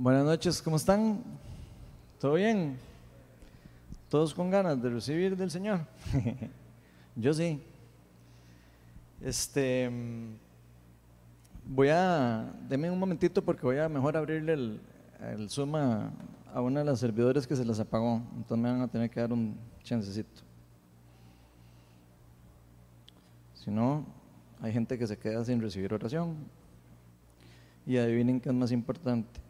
Buenas noches, ¿cómo están? ¿Todo bien? ¿Todos con ganas de recibir del Señor? Yo sí. Este, voy a, deme un momentito porque voy a mejor abrirle el, el Zoom a, una de las servidores que se las apagó. Entonces me van a tener que dar un chancecito. Si no, hay gente que se queda sin recibir oración. Y adivinen qué es más importante.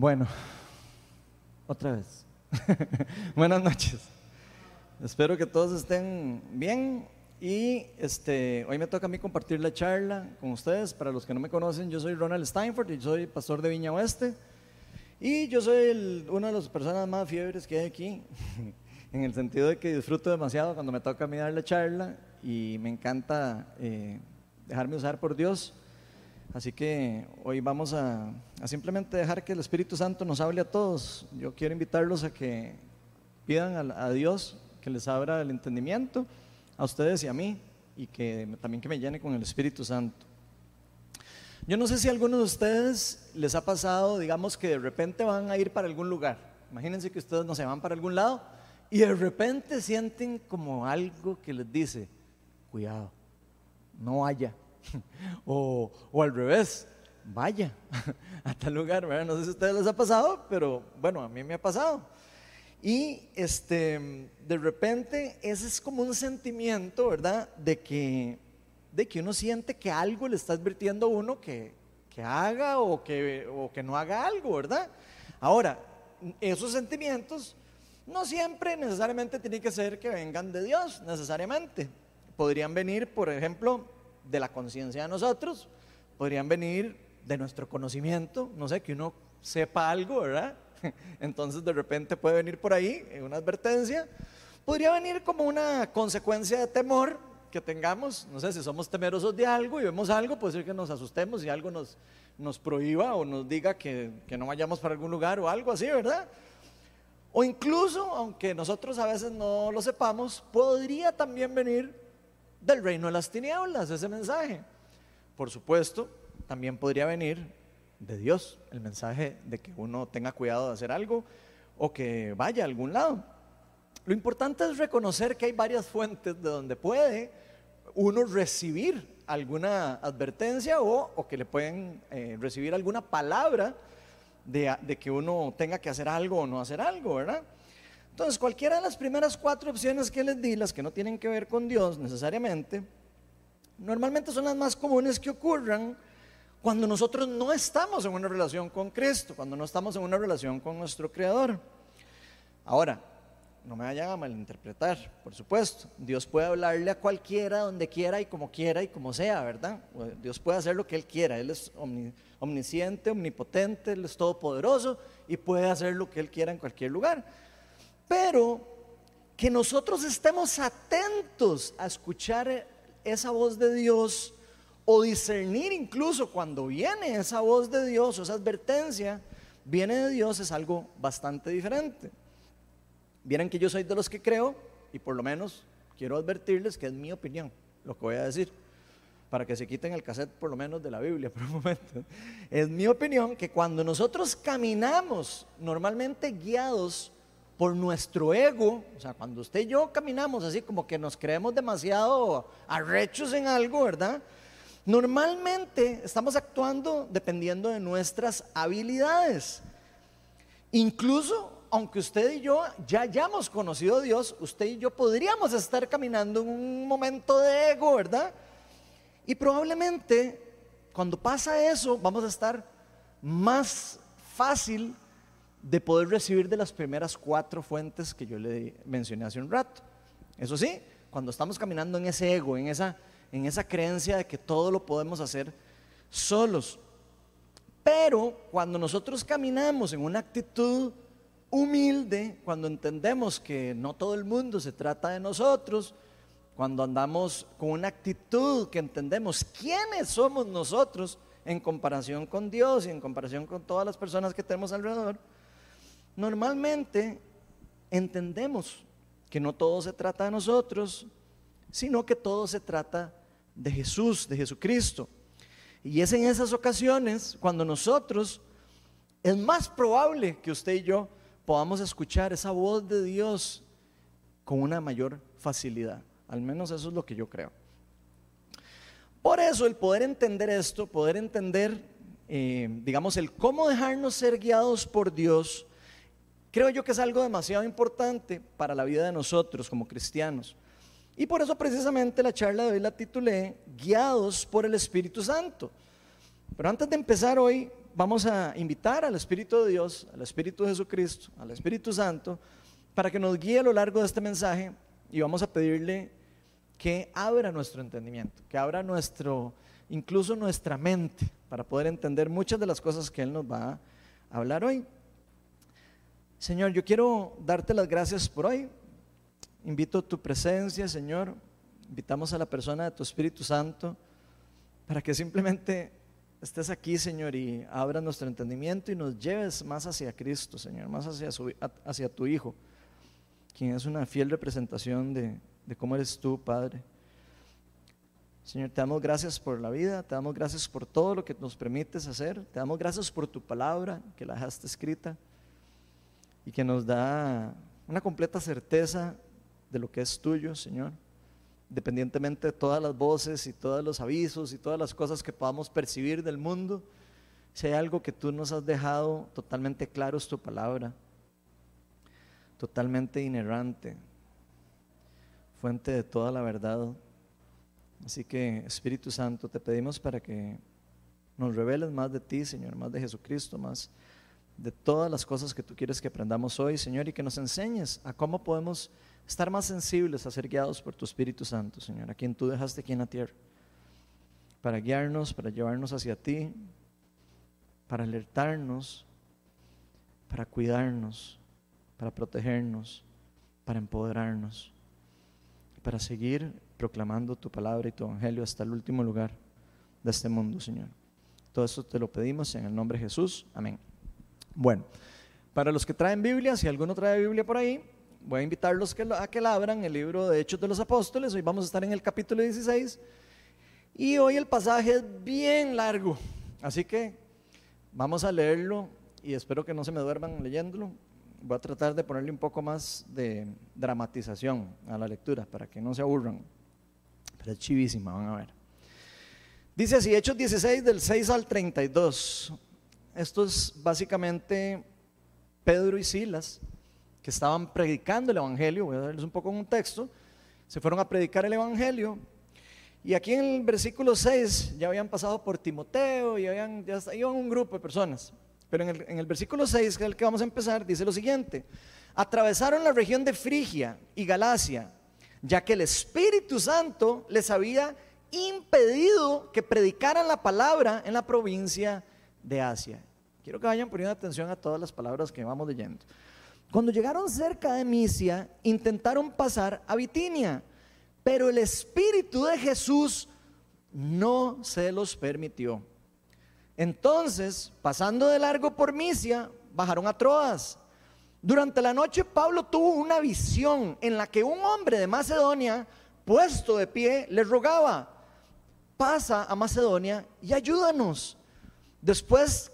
Bueno, otra vez. Buenas noches. Espero que todos estén bien y este, hoy me toca a mí compartir la charla con ustedes. Para los que no me conocen, yo soy Ronald Steinford y soy pastor de Viña Oeste. Y yo soy una de las personas más fiebres que hay aquí, en el sentido de que disfruto demasiado cuando me toca a mí dar la charla y me encanta eh, dejarme usar por Dios. Así que hoy vamos a, simplemente dejar que el Espíritu Santo nos hable a todos. Yo quiero invitarlos a que pidan a, Dios que les abra el entendimiento, a ustedes y a mí, y que también que me llene con el Espíritu Santo. Yo no sé si a alguno de ustedes les ha pasado, digamos que de repente van a ir para algún lugar. Imagínense que ustedes no se van para algún lado y de repente sienten como algo que les dice, cuidado, no haya o, al revés, vaya a tal lugar, No sé si a ustedes les ha pasado, pero bueno, a mí me ha pasado. Y este, de repente ese es como un sentimiento, ¿verdad? De que, de que uno siente que algo le está advirtiendo a uno que, que haga o que, o que no haga algo, ¿verdad? Ahora, esos sentimientos no siempre necesariamente tienen que ser que vengan de Dios, necesariamente. Podrían venir, por ejemplo, de la conciencia de nosotros, podrían venir de nuestro conocimiento, no sé, que uno sepa algo, ¿verdad? Entonces de repente puede venir por ahí una advertencia, podría venir como una consecuencia de temor que tengamos, no sé, si somos temerosos de algo y vemos algo, puede ser que nos asustemos y algo nos, nos prohíba o nos diga que, que no vayamos para algún lugar o algo así, ¿verdad? O incluso, aunque nosotros a veces no lo sepamos, podría también venir del reino de las tinieblas, ese mensaje. Por supuesto, también podría venir de Dios, el mensaje de que uno tenga cuidado de hacer algo o que vaya a algún lado. Lo importante es reconocer que hay varias fuentes de donde puede uno recibir alguna advertencia o, que le pueden eh, recibir alguna palabra de, de que uno tenga que hacer algo o no hacer algo, ¿verdad? Entonces, cualquiera de las primeras cuatro opciones que les di, las que no tienen que ver con Dios necesariamente, normalmente son las más comunes que ocurran cuando nosotros no estamos en una relación con Cristo, cuando no estamos en una relación con nuestro Creador. Ahora, no me vayan a malinterpretar, por supuesto. Dios puede hablarle a cualquiera, donde quiera y como quiera y como sea, ¿verdad? Dios puede hacer lo que Él quiera. Él es omnisciente, omnipotente, Él es todopoderoso y puede hacer lo que Él quiera en cualquier lugar. Pero que nosotros estemos atentos a escuchar esa voz de Dios o discernir incluso cuando viene esa voz de Dios o esa advertencia, viene de Dios es algo bastante diferente. Vieran que yo soy de los que creo y por lo menos quiero advertirles que es mi opinión lo que voy a decir para que se quiten el cassette por lo menos de la Biblia por un momento. Es mi opinión que cuando nosotros caminamos normalmente guiados por nuestro ego, o sea, cuando usted y yo caminamos así como que nos creemos demasiado arrechos en algo, ¿verdad? Normalmente estamos actuando dependiendo de nuestras habilidades. Incluso aunque usted y yo ya hayamos conocido a Dios, usted y yo podríamos estar caminando en un momento de ego, ¿verdad? Y probablemente cuando pasa eso, vamos a estar más fácil de poder recibir de las primeras cuatro fuentes que yo le mencioné hace un rato. Eso sí, cuando estamos caminando en ese ego, en esa, en esa creencia de que todo lo podemos hacer solos. Pero cuando nosotros caminamos en una actitud humilde, cuando entendemos que no todo el mundo se trata de nosotros, cuando andamos con una actitud que entendemos quiénes somos nosotros en comparación con Dios y en comparación con todas las personas que tenemos alrededor, normalmente entendemos que no todo se trata de nosotros, sino que todo se trata de Jesús, de Jesucristo. Y es en esas ocasiones cuando nosotros, es más probable que usted y yo podamos escuchar esa voz de Dios con una mayor facilidad. Al menos eso es lo que yo creo. Por eso el poder entender esto, poder entender, eh, digamos, el cómo dejarnos ser guiados por Dios, creo yo que es algo demasiado importante para la vida de nosotros como cristianos. Y por eso precisamente la charla de hoy la titulé Guiados por el Espíritu Santo. Pero antes de empezar hoy, vamos a invitar al Espíritu de Dios, al Espíritu de Jesucristo, al Espíritu Santo, para que nos guíe a lo largo de este mensaje y vamos a pedirle que abra nuestro entendimiento, que abra nuestro, incluso nuestra mente, para poder entender muchas de las cosas que Él nos va a hablar hoy. Señor, yo quiero darte las gracias por hoy. Invito tu presencia, Señor. Invitamos a la persona de tu Espíritu Santo para que simplemente estés aquí, Señor, y abra nuestro entendimiento y nos lleves más hacia Cristo, Señor, más hacia, hacia tu Hijo, quien es una fiel representación de, de cómo eres tú, Padre. Señor, te damos gracias por la vida, te damos gracias por todo lo que nos permites hacer, te damos gracias por tu palabra que la dejaste escrita y que nos da una completa certeza de lo que es tuyo, Señor, independientemente de todas las voces y todos los avisos y todas las cosas que podamos percibir del mundo, si hay algo que tú nos has dejado totalmente claro es tu palabra, totalmente inerrante, fuente de toda la verdad. Así que Espíritu Santo, te pedimos para que nos reveles más de ti, Señor, más de Jesucristo, más de todas las cosas que tú quieres que aprendamos hoy, Señor, y que nos enseñes a cómo podemos estar más sensibles a ser guiados por tu Espíritu Santo, Señor, a quien tú dejaste aquí en la tierra, para guiarnos, para llevarnos hacia ti, para alertarnos, para cuidarnos, para protegernos, para empoderarnos para seguir proclamando tu palabra y tu evangelio hasta el último lugar de este mundo, Señor. Todo eso te lo pedimos en el nombre de Jesús. Amén. Bueno, para los que traen Biblia, si alguno trae Biblia por ahí, voy a invitarlos a que la abran el libro de Hechos de los Apóstoles. Hoy vamos a estar en el capítulo 16 y hoy el pasaje es bien largo, así que vamos a leerlo y espero que no se me duerman leyéndolo voy a tratar de ponerle un poco más de dramatización a la lectura para que no se aburran. Pero es chivísima, van a ver. Dice así, Hechos 16 del 6 al 32. Esto es básicamente Pedro y Silas que estaban predicando el Evangelio. Voy a darles un poco un texto. Se fueron a predicar el Evangelio. Y aquí en el versículo 6 ya habían pasado por Timoteo y habían, ya iban un grupo de personas. Pero en el, versículo 6, que es el que vamos a empezar, dice lo siguiente. Atravesaron la región de Frigia y Galacia, ya que el Espíritu Santo les había impedido que predicaran la palabra en la provincia de Asia. Quiero que vayan poniendo atención a todas las palabras que vamos leyendo. Cuando llegaron cerca de Misia, intentaron pasar a Bitinia, pero el Espíritu de Jesús no se los permitió. Entonces, pasando de largo por Misia, bajaron a Troas. Durante la noche Pablo tuvo una visión en la que un hombre de Macedonia, puesto de pie, le rogaba, pasa a Macedonia y ayúdanos. Después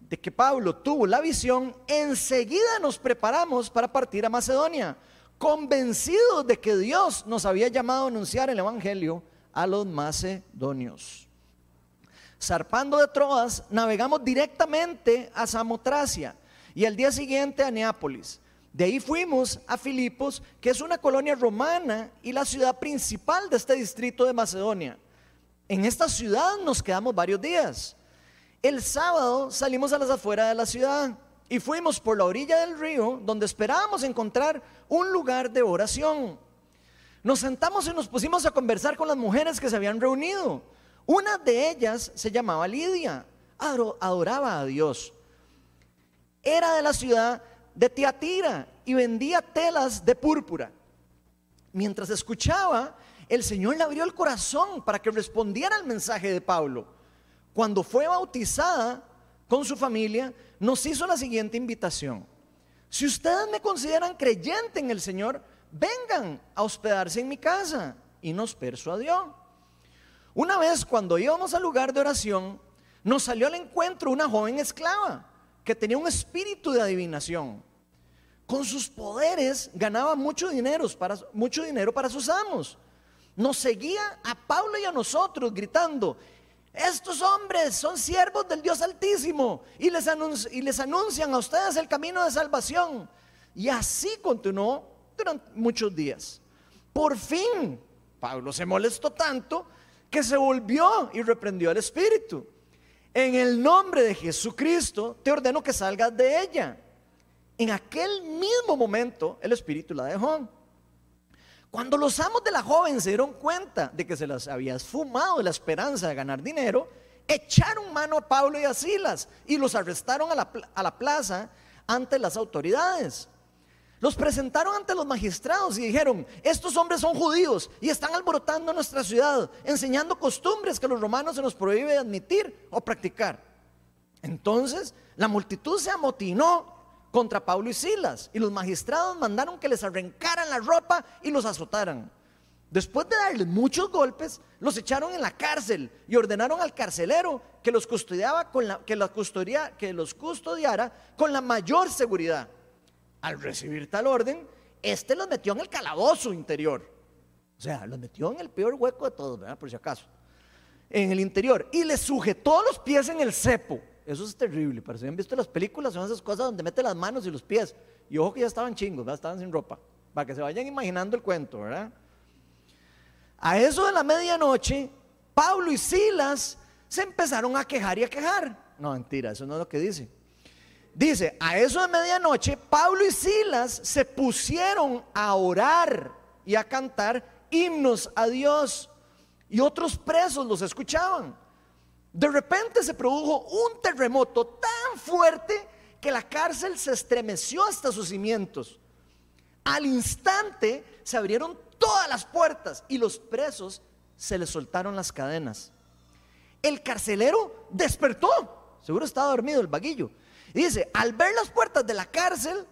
de que Pablo tuvo la visión, enseguida nos preparamos para partir a Macedonia, convencidos de que Dios nos había llamado a anunciar el Evangelio a los macedonios zarpando de Troas, navegamos directamente a Samotracia y al día siguiente a Neápolis. De ahí fuimos a Filipos, que es una colonia romana y la ciudad principal de este distrito de Macedonia. En esta ciudad nos quedamos varios días. El sábado salimos a las afueras de la ciudad y fuimos por la orilla del río donde esperábamos encontrar un lugar de oración. Nos sentamos y nos pusimos a conversar con las mujeres que se habían reunido. Una de ellas se llamaba Lidia, adoraba a Dios. Era de la ciudad de Tiatira y vendía telas de púrpura. Mientras escuchaba, el Señor le abrió el corazón para que respondiera al mensaje de Pablo. Cuando fue bautizada con su familia, nos hizo la siguiente invitación. Si ustedes me consideran creyente en el Señor, vengan a hospedarse en mi casa. Y nos persuadió. Una vez cuando íbamos al lugar de oración, nos salió al encuentro una joven esclava que tenía un espíritu de adivinación. Con sus poderes ganaba mucho dinero para, mucho dinero para sus amos. Nos seguía a Pablo y a nosotros gritando, estos hombres son siervos del Dios Altísimo y les, anuncian a ustedes el camino de salvación. Y así continuó durante muchos días. Por fin, Pablo se molestó tanto que se volvió y reprendió al espíritu. En el nombre de Jesucristo te ordeno que salgas de ella. En aquel mismo momento el espíritu la dejó. Cuando los amos de la joven se dieron cuenta de que se las había esfumado la esperanza de ganar dinero, echaron mano a Pablo y a Silas y los arrestaron a la, plaza ante las autoridades. Los presentaron ante los magistrados y dijeron, estos hombres son judíos y están alborotando nuestra ciudad, enseñando costumbres que los romanos se nos prohíbe admitir o practicar. Entonces la multitud se amotinó contra Pablo y Silas. Y los magistrados mandaron que les arrancaran la ropa y los azotaran. Después de darles muchos golpes, los echaron en la cárcel y ordenaron al carcelero que los custodiaba con la, que, los custodiara con la mayor seguridad. Al recibir tal orden, este los metió en el calabozo interior. O sea, los metió en el peor hueco de todos. Por si acaso. En el interior. Y les sujetó los pies en el cepo eso es terrible. Para si han visto las películas, son esas cosas donde mete las manos y los pies. Y ojo que ya estaban chingos, estaban sin ropa. Para que se vayan imaginando el cuento, ¿verdad? A eso de la medianoche, Pablo y Silas se empezaron a quejar y a quejar. No, mentira, eso no es lo que dice. Dice, a eso de medianoche, Pablo y Silas se pusieron a orar y a cantar himnos a Dios. Y otros presos los escuchaban. De repente se produjo un terremoto tan fuerte que la cárcel se estremeció hasta sus cimientos. Al instante se abrieron todas las puertas y los presos se les soltaron las cadenas. El carcelero despertó, seguro estaba dormido el vaguillo. Y dice, al ver las puertas de la cárcel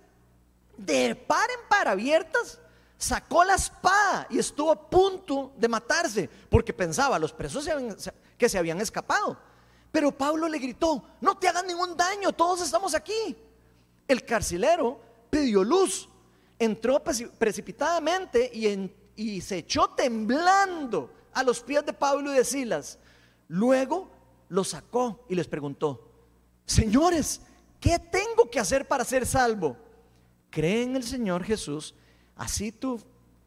de par en par abiertas, sacó la espada y estuvo a punto de matarse, porque pensaba, los presos se habían, que se habían escapado. Pero Pablo le gritó, no te hagan ningún daño, todos estamos aquí. El carcelero pidió luz, entró precipitadamente y, y se echó temblando a los pies de Pablo y de Silas. Luego lo sacó y les preguntó, señores, ¿qué tengo que hacer para ser salvo? Cree en el Señor Jesús, así tú,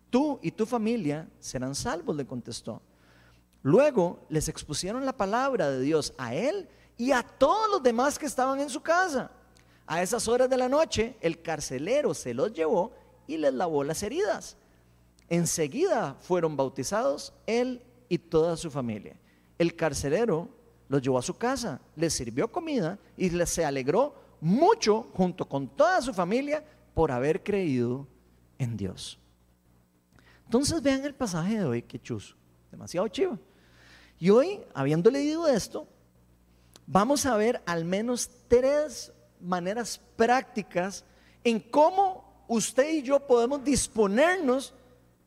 tú y tu familia serán salvos, le contestó. Luego les expusieron la palabra de Dios a él y a todos los demás que estaban en su casa. A esas horas de la noche el carcelero se los llevó y les lavó las heridas. Enseguida fueron bautizados él y toda su familia. El carcelero los llevó a su casa, les sirvió comida y se alegró mucho junto con toda su familia por haber creído en Dios. Entonces vean el pasaje de hoy, que chuzo, demasiado chivo. Y hoy, habiendo leído esto, vamos a ver al menos tres maneras prácticas en cómo usted y yo podemos disponernos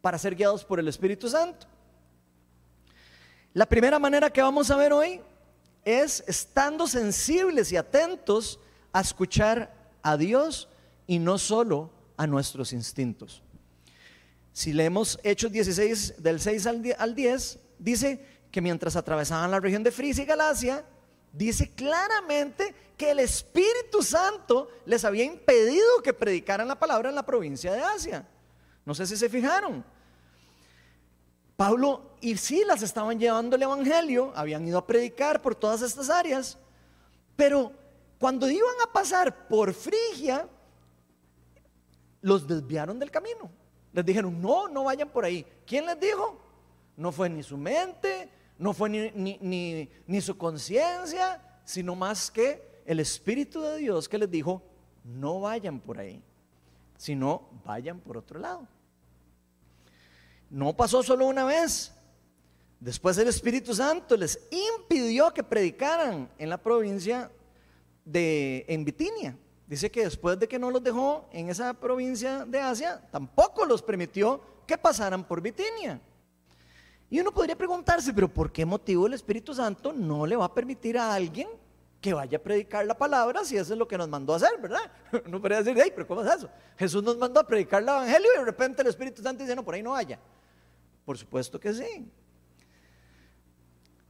para ser guiados por el Espíritu Santo. La primera manera que vamos a ver hoy es estando sensibles y atentos a escuchar a Dios y no solo a nuestros instintos. Si leemos Hechos 16 del 6 al 10, dice que mientras atravesaban la región de Frisia y Galacia, dice claramente que el Espíritu Santo les había impedido que predicaran la palabra en la provincia de Asia. No sé si se fijaron. Pablo y Silas estaban llevando el Evangelio, habían ido a predicar por todas estas áreas, pero cuando iban a pasar por Frigia, los desviaron del camino. Les dijeron, no, no vayan por ahí. ¿Quién les dijo? No fue ni su mente, no fue ni, ni, su conciencia, sino más que el Espíritu de Dios que les dijo, no vayan por ahí, sino vayan por otro lado. No pasó solo una vez. Después el Espíritu Santo les impidió que predicaran en la provincia de en Bitinia. Dice que después de que no los dejó en esa provincia de Asia, tampoco los permitió que pasaran por Bitinia. Y uno podría preguntarse, pero ¿por qué motivo el Espíritu Santo no le va a permitir a alguien que vaya a predicar la palabra si eso es lo que nos mandó a hacer, verdad? Uno podría decir, hey, pero ¿cómo es eso? Jesús nos mandó a predicar el Evangelio y de repente el Espíritu Santo dice, no, por ahí no vaya. Por supuesto que sí.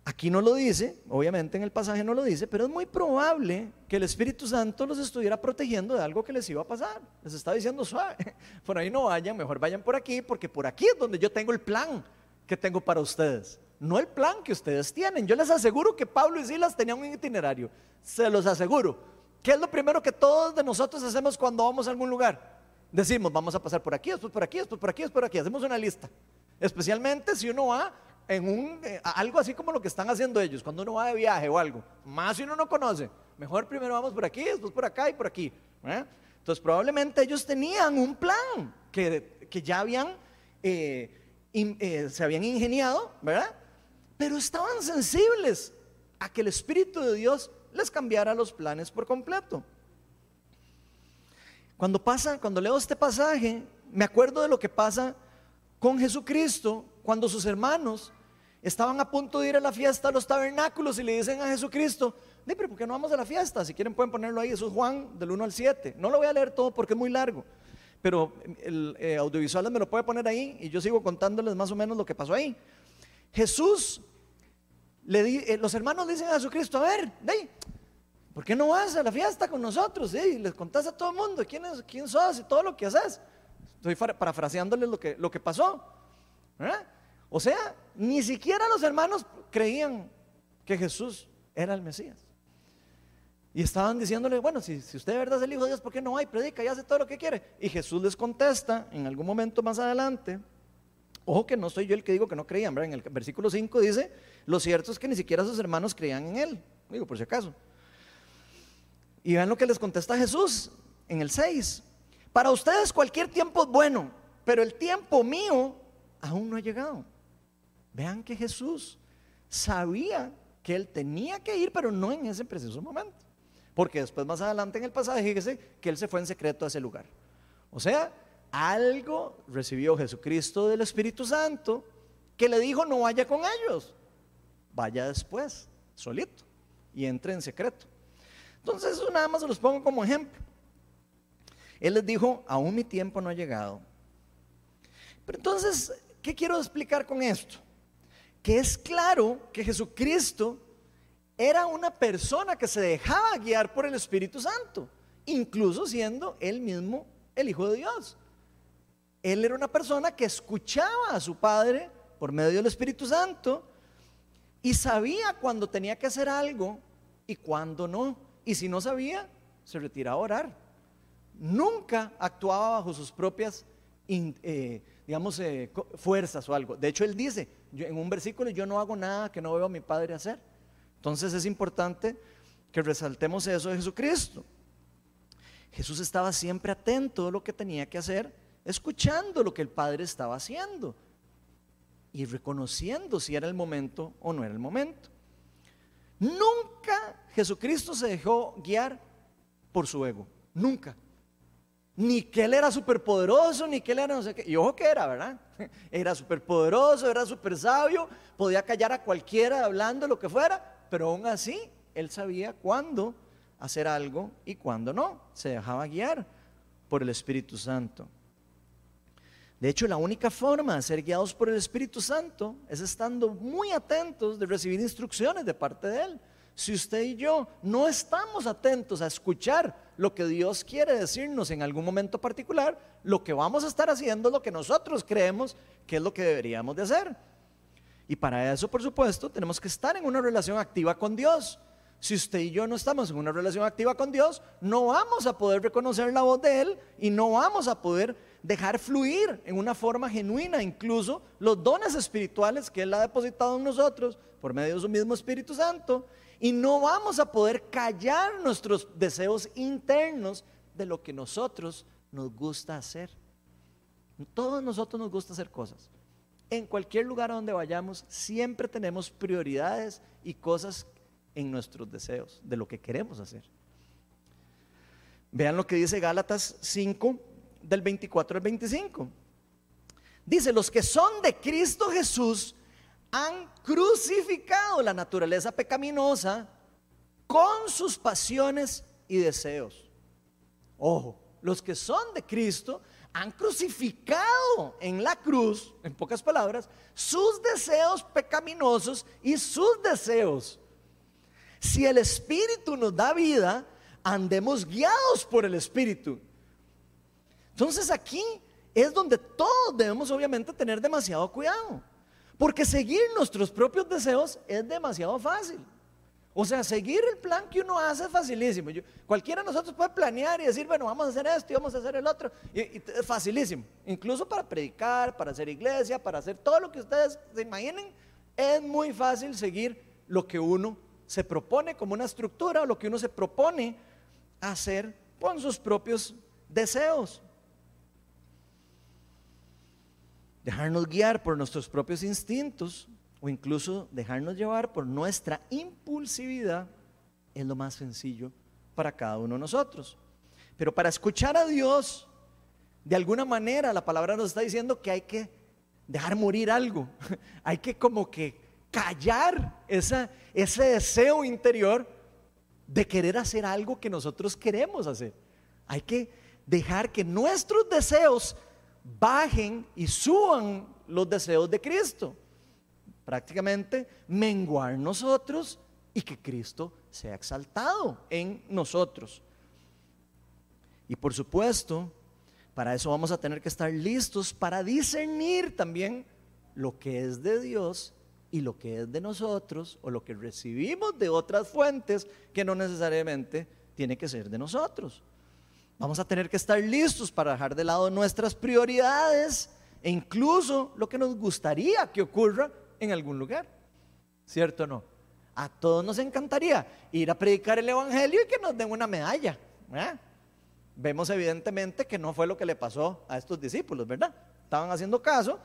Aquí no lo dice, obviamente en el pasaje no lo dice, pero es muy probable que el Espíritu Santo los estuviera protegiendo de algo que les iba a pasar. Les está diciendo suave, por ahí no vayan, mejor vayan por aquí, porque por aquí es donde yo tengo el plan que tengo para ustedes. No el plan que ustedes tienen. Yo les aseguro que Pablo y Silas tenían un itinerario. Se los aseguro. ¿Qué es lo primero que todos de nosotros hacemos cuando vamos a algún lugar? Decimos, vamos a pasar por aquí, después por aquí, después por aquí, después por aquí. Hacemos una lista. Especialmente si uno va en un, eh, algo así como lo que están haciendo ellos, cuando uno va de viaje o algo, más si uno no conoce, mejor primero vamos por aquí, después por acá y por aquí. ¿eh? Entonces probablemente ellos tenían un plan que, que ya habían, eh, se habían ingeniado, ¿verdad? Pero estaban sensibles a que el Espíritu de Dios les cambiara los planes por completo. Cuando pasa, cuando leo este pasaje, me acuerdo de lo que pasa con Jesucristo cuando sus hermanos estaban a punto de ir a la fiesta a los tabernáculos y le dicen a Jesucristo, ¿por qué no vamos a la fiesta? Si quieren pueden ponerlo ahí, eso es Juan del 1 al 7. No lo voy a leer todo porque es muy largo, pero el eh, audiovisual me lo puede poner ahí y yo sigo contándoles más o menos lo que pasó ahí. Jesús, le eh, los hermanos dicen a Jesucristo, a ver, ¿por qué no vas a la fiesta con nosotros? Y les contás a todo el mundo quién, es, quién sos y todo lo que haces. Estoy parafraseándoles lo que, lo que pasó. O sea, ni siquiera los hermanos creían que Jesús era el Mesías. Y estaban diciéndole, bueno, si, usted de verdad es el Hijo de Dios, ¿por qué no hay? Predica y hace todo lo que quiere. Y Jesús les contesta en algún momento más adelante, ojo que no soy yo el que digo que no creían. En el versículo 5 dice, lo cierto es que ni siquiera sus hermanos creían en él, digo por si acaso. Y vean lo que les contesta Jesús en el 6. Para ustedes cualquier tiempo es bueno, pero el tiempo mío aún no ha llegado. Vean que Jesús sabía que él tenía que ir, pero no en ese preciso momento. Porque después más adelante en el pasaje fíjese que él se fue en secreto a ese lugar. O sea, algo recibió Jesucristo del Espíritu Santo que le dijo no vaya con ellos, vaya después, solito, y entre en secreto. Entonces eso nada más se los pongo como ejemplo. Él les dijo, aún mi tiempo no ha llegado. Pero entonces, ¿qué quiero explicar con esto? Que es claro que Jesucristo era una persona que se dejaba guiar por el Espíritu Santo, incluso siendo él mismo el Hijo de Dios. Él era una persona que escuchaba a su Padre por medio del Espíritu Santo y sabía cuando tenía que hacer algo y cuando no. Y si no sabía, se retiraba a orar. Nunca actuaba bajo sus propias eh, digamos, eh, fuerzas o algo. De hecho, él dice en un versículo, yo no hago nada que no veo a mi Padre hacer. Entonces es importante que resaltemos eso de Jesucristo. Jesús estaba siempre atento a lo que tenía que hacer, escuchando lo que el Padre estaba haciendo y reconociendo si era el momento o no era el momento. Nunca Jesucristo se dejó guiar por su ego, nunca ni que él era superpoderoso, ni que él era no sé qué. Y ojo que era, ¿verdad? Era superpoderoso, era súper sabio, podía callar a cualquiera hablando lo que fuera, pero aún así él sabía cuándo hacer algo y cuándo no. Se dejaba guiar por el Espíritu Santo. De hecho, la única forma de ser guiados por el Espíritu Santo es estando muy atentos de recibir instrucciones de parte de Él. si usted y yo no estamos atentos a escuchar lo que Dios quiere decirnos en algún momento particular, lo que vamos a estar haciendo es lo que nosotros creemos que es lo que deberíamos de hacer. Y para eso, por supuesto, tenemos que estar en una relación activa con Dios. Si usted y yo no estamos en una relación activa con Dios, no vamos a poder reconocer la voz de Él y no vamos a poder dejar fluir en una forma genuina incluso los dones espirituales que Él ha depositado en nosotros por medio de su mismo Espíritu Santo y no vamos a poder callar nuestros deseos internos de lo que nosotros nos gusta hacer. Todos nosotros nos gusta hacer cosas. En cualquier lugar a donde vayamos, siempre tenemos prioridades y cosas en nuestros deseos, de lo que queremos hacer. Vean lo que dice Gálatas 5, del 24 al 25. Dice, los que son de Cristo Jesús han crucificado la naturaleza pecaminosa con sus pasiones y deseos. Ojo, los que son de Cristo han crucificado en la cruz, en pocas palabras, sus deseos pecaminosos y sus deseos. Si el Espíritu nos da vida, andemos guiados por el Espíritu. Entonces aquí es donde todos debemos obviamente tener demasiado cuidado. Porque seguir nuestros propios deseos es demasiado fácil. O sea, seguir el plan que uno hace es facilísimo. cualquiera de nosotros puede planear y decir, bueno, vamos a hacer esto y vamos a hacer el otro. Y, es facilísimo. Incluso para predicar, para hacer iglesia, para hacer todo lo que ustedes se imaginen, es muy fácil seguir lo que uno se propone como una estructura o lo que uno se propone hacer con sus propios deseos. Dejarnos guiar por nuestros propios instintos o incluso dejarnos llevar por nuestra impulsividad es lo más sencillo para cada uno de nosotros. Pero para escuchar a Dios, de alguna manera la palabra nos está diciendo que hay que dejar morir algo, hay que como que callar esa, ese deseo interior de querer hacer algo que nosotros queremos hacer. Hay que dejar que nuestros deseos bajen y suban los deseos de Cristo. Prácticamente menguar nosotros y que Cristo sea exaltado en nosotros. Y por supuesto, para eso vamos a tener que estar listos para discernir también lo que es de Dios y lo que es de nosotros o lo que recibimos de otras fuentes que no necesariamente tiene que ser de nosotros. Vamos a tener que estar listos para dejar de lado nuestras prioridades e incluso lo que nos gustaría que ocurra en algún lugar. ¿Cierto o no? A todos nos encantaría ir a predicar el Evangelio y que nos den una medalla. Vemos evidentemente que no fue lo que le pasó a estos discípulos, ¿verdad? Estaban haciendo caso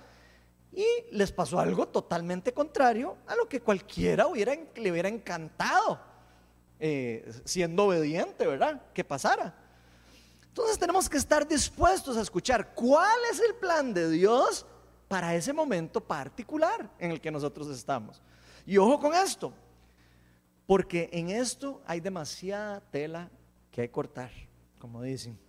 y les pasó algo totalmente contrario a lo que cualquiera hubiera, le hubiera encantado, eh, siendo obediente, ¿verdad? Que pasara. Entonces tenemos que estar dispuestos a escuchar cuál es el plan de Dios para ese momento particular en el que nosotros estamos. Y ojo con esto, porque en esto hay demasiada tela que cortar, como dicen.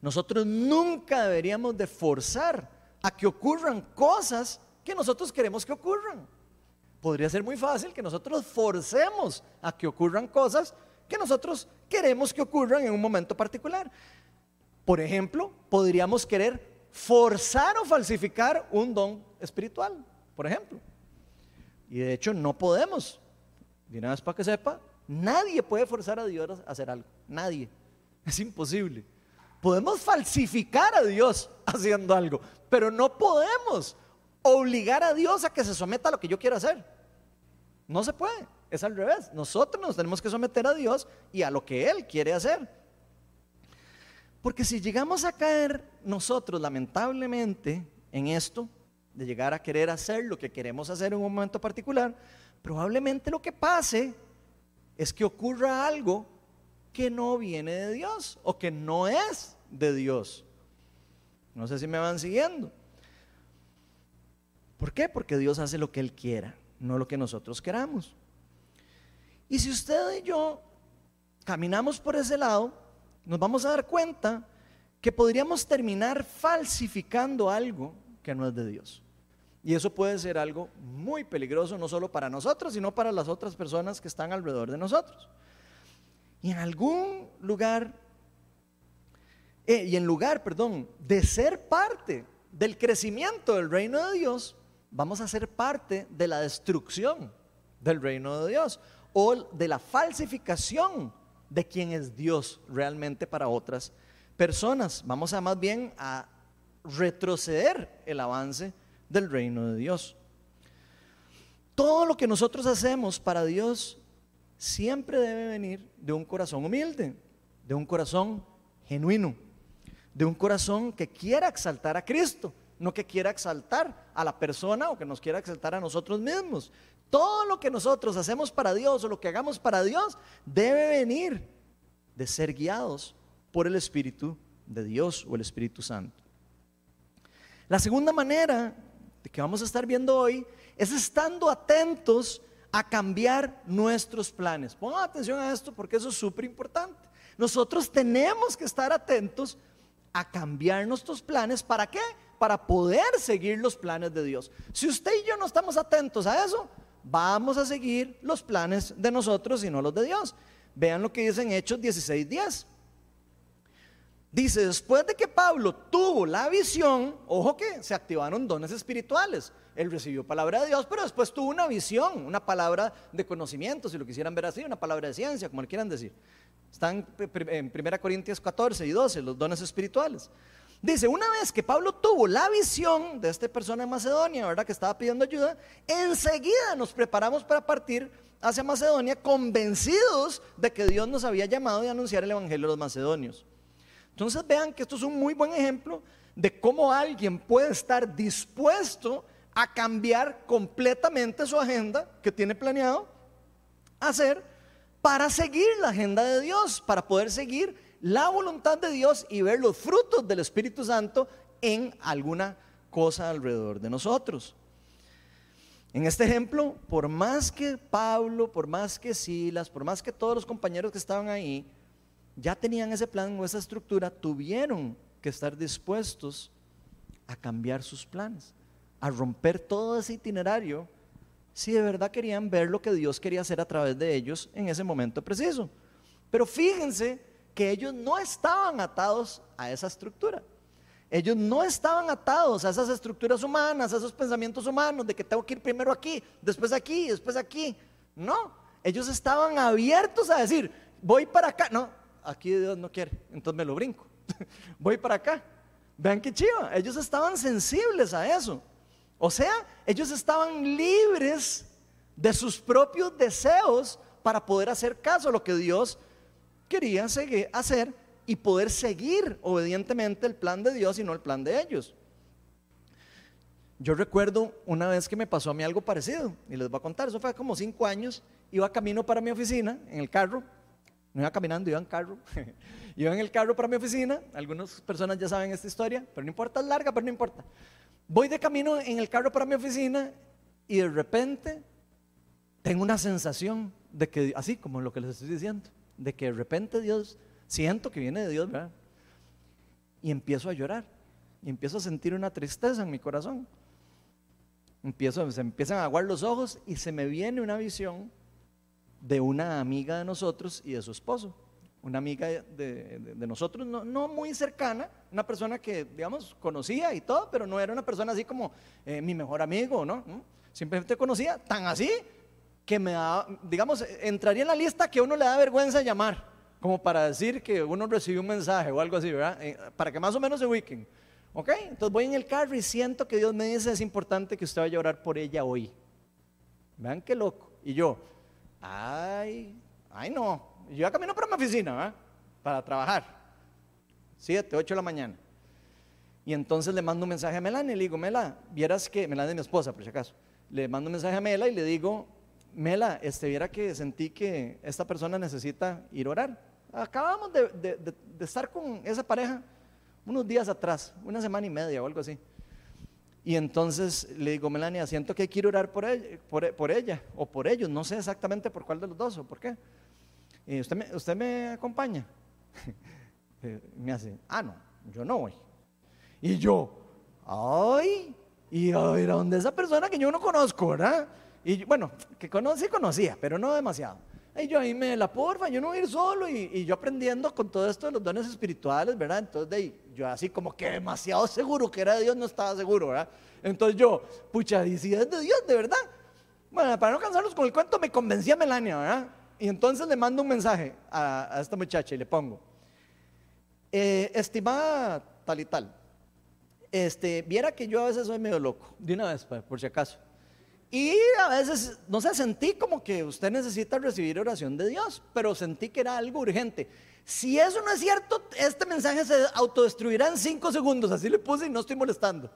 Nosotros nunca deberíamos de forzar a que ocurran cosas que nosotros queremos que ocurran. Podría ser muy fácil que nosotros forcemos a que ocurran cosas que nosotros queremos que ocurran en un momento particular. Por ejemplo, podríamos querer forzar o falsificar un don espiritual, por ejemplo. Y de hecho no podemos. De una vez para que sepa, nadie puede forzar a Dios a hacer algo. Nadie. Es imposible. Podemos falsificar a Dios haciendo algo, pero no podemos obligar a Dios a que se someta a lo que yo quiero hacer. No se puede. Es al revés. Nosotros nos tenemos que someter a Dios y a lo que Él quiere hacer. Porque si llegamos a caer nosotros, lamentablemente, en esto, de llegar a querer hacer lo que queremos hacer en un momento particular, probablemente lo que pase es que ocurra algo que no viene de Dios o que no es de Dios. No sé si me van siguiendo. ¿Por qué? Porque Dios hace lo que Él quiera, no lo que nosotros queramos. Y si usted y yo caminamos por ese lado, nos vamos a dar cuenta que podríamos terminar falsificando algo que no es de Dios. Y eso puede ser algo muy peligroso, no solo para nosotros, sino para las otras personas que están alrededor de nosotros. Y en algún lugar, eh, y en lugar, perdón, de ser parte del crecimiento del reino de Dios, vamos a ser parte de la destrucción del reino de Dios o de la falsificación de quién es Dios realmente para otras personas. Vamos a más bien a retroceder el avance del reino de Dios. Todo lo que nosotros hacemos para Dios siempre debe venir de un corazón humilde, de un corazón genuino, de un corazón que quiera exaltar a Cristo, no que quiera exaltar a la persona o que nos quiera exaltar a nosotros mismos. Todo lo que nosotros hacemos para Dios o lo que hagamos para Dios debe venir de ser guiados por el Espíritu de Dios o el Espíritu Santo. La segunda manera de que vamos a estar viendo hoy es estando atentos a cambiar nuestros planes. Pongan atención a esto porque eso es súper importante. Nosotros tenemos que estar atentos a cambiar nuestros planes. ¿Para qué? Para poder seguir los planes de Dios. Si usted y yo no estamos atentos a eso, vamos a seguir los planes de nosotros y no los de Dios. Vean lo que dice en Hechos 16:10. Dice, después de que Pablo tuvo la visión, ojo que se activaron dones espirituales. Él recibió palabra de Dios, pero después tuvo una visión, una palabra de conocimiento, si lo quisieran ver así, una palabra de ciencia, como le quieran decir. Están en 1 Corintios 14 y 12, los dones espirituales. Dice, una vez que Pablo tuvo la visión de esta persona en Macedonia, ¿verdad? Que estaba pidiendo ayuda, enseguida nos preparamos para partir hacia Macedonia convencidos de que Dios nos había llamado a anunciar el Evangelio a los macedonios. Entonces vean que esto es un muy buen ejemplo de cómo alguien puede estar dispuesto a cambiar completamente su agenda que tiene planeado hacer para seguir la agenda de Dios, para poder seguir la voluntad de Dios y ver los frutos del Espíritu Santo en alguna cosa alrededor de nosotros. En este ejemplo, por más que Pablo, por más que Silas, por más que todos los compañeros que estaban ahí, ya tenían ese plan o esa estructura, tuvieron que estar dispuestos a cambiar sus planes, a romper todo ese itinerario, si de verdad querían ver lo que Dios quería hacer a través de ellos en ese momento preciso. Pero fíjense que ellos no estaban atados a esa estructura. Ellos no estaban atados a esas estructuras humanas, a esos pensamientos humanos de que tengo que ir primero aquí, después aquí, después aquí. No, ellos estaban abiertos a decir, voy para acá. No, aquí Dios no quiere, entonces me lo brinco. Voy para acá. Vean qué chiva, ellos estaban sensibles a eso. O sea, ellos estaban libres de sus propios deseos para poder hacer caso a lo que Dios quería seguir, hacer y poder seguir obedientemente el plan de Dios y no el plan de ellos. Yo recuerdo una vez que me pasó a mí algo parecido y les voy a contar, eso fue como cinco años, iba camino para mi oficina en el carro no iba caminando, iba en carro. iba en el carro para mi oficina. Algunas personas ya saben esta historia, pero no importa, es larga, pero no importa. Voy de camino en el carro para mi oficina y de repente tengo una sensación de que, así como lo que les estoy diciendo, de que de repente Dios, siento que viene de Dios, ¿verdad? Y empiezo a llorar. Y empiezo a sentir una tristeza en mi corazón. Empiezo, se empiezan a aguar los ojos y se me viene una visión de una amiga de nosotros y de su esposo. Una amiga de, nosotros, no, muy cercana, una persona que, digamos, conocía y todo, pero no era una persona así como eh, mi mejor amigo, ¿no? ¿Mm? Simplemente conocía, tan así que me da, digamos, entraría en la lista que uno le da vergüenza llamar, como para decir que uno recibió un mensaje o algo así, ¿verdad? Eh, para que más o menos se ubiquen. ¿Ok? Entonces voy en el carro y siento que Dios me dice, es importante que usted vaya a orar por ella hoy. Vean qué loco. Y yo, Ay, ay no. Yo ya camino para mi oficina, Para trabajar. Siete, ocho de la mañana. Y entonces le mando un mensaje a Melania y le digo, Mela, vieras que, Melania es mi esposa, por si acaso. Le mando un mensaje a Mela y le digo, Mela, este, viera que sentí que esta persona necesita ir a orar. Acabamos de estar con esa pareja unos días atrás, una semana y media o algo así. Y entonces le digo, Melania, siento que quiero orar por ella, o por ellos, no sé exactamente por cuál de los dos o por qué. Y usted, me, acompaña. me hace, ah, no, yo no voy. Y yo, ay, Y yo era donde esa persona que yo no conozco, ¿verdad? Y bueno, que conocí, conocía, pero no demasiado. Y yo ahí me la porfa, yo no voy a ir solo y, yo aprendiendo con todo esto de los dones espirituales, ¿verdad? Entonces de ahí, yo así como que demasiado seguro que era de Dios, no estaba seguro, ¿verdad? Entonces yo, pucha, y es de Dios, de verdad. Bueno, para no cansarlos con el cuento, me convencí a Melania, ¿verdad? Y entonces le mando un mensaje a, esta muchacha y le pongo, eh, estimada tal y tal, este, viera que yo a veces soy medio loco, de una vez, por si acaso. Y a veces, no sé, sentí como que usted necesita recibir oración de Dios, pero sentí que era algo urgente. Si eso no es cierto, este mensaje se autodestruirá en cinco segundos, así le puse y no estoy molestando.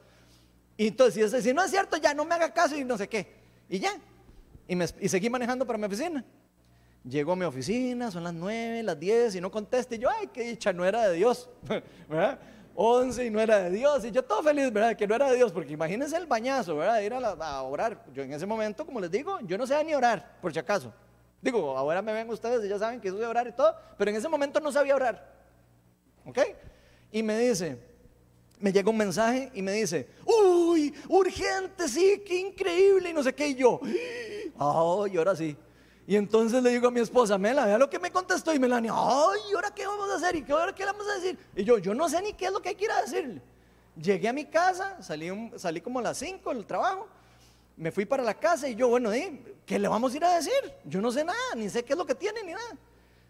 Y entonces, si, si no es cierto, ya no me haga caso y no sé qué. Y ya. Y, me, y seguí manejando para mi oficina. Llego a mi oficina, son las nueve, las diez, y no conteste. Y yo, ay, qué dicha, era de Dios. ¿verdad? 11 y no era de Dios. Y yo todo feliz, ¿verdad? Que no era de Dios, porque imagínense el bañazo, ¿verdad? Ir a, orar. Yo en ese momento, como les digo, yo no sabía ni orar, por si acaso. Digo, ahora me ven ustedes y ya saben que eso de orar y todo, pero en ese momento no sabía orar. ¿Ok? Y me dice, me llega un mensaje y me dice, uy, urgente, sí, qué increíble, y no sé qué, y yo, ay, ahora sí. Y entonces le digo a mi esposa, Mela, vea lo que me contestó. Y Melania, ay, ¿y ahora qué vamos a hacer? ¿Y qué, ahora qué le vamos a decir? Y yo, yo no sé ni qué es lo que hay que ir a decirle. Llegué a mi casa, salí, salí como a las 5 del trabajo, me fui para la casa y yo, bueno, ¿qué le vamos a ir a decir? Yo no sé nada, ni sé qué es lo que tiene, ni nada.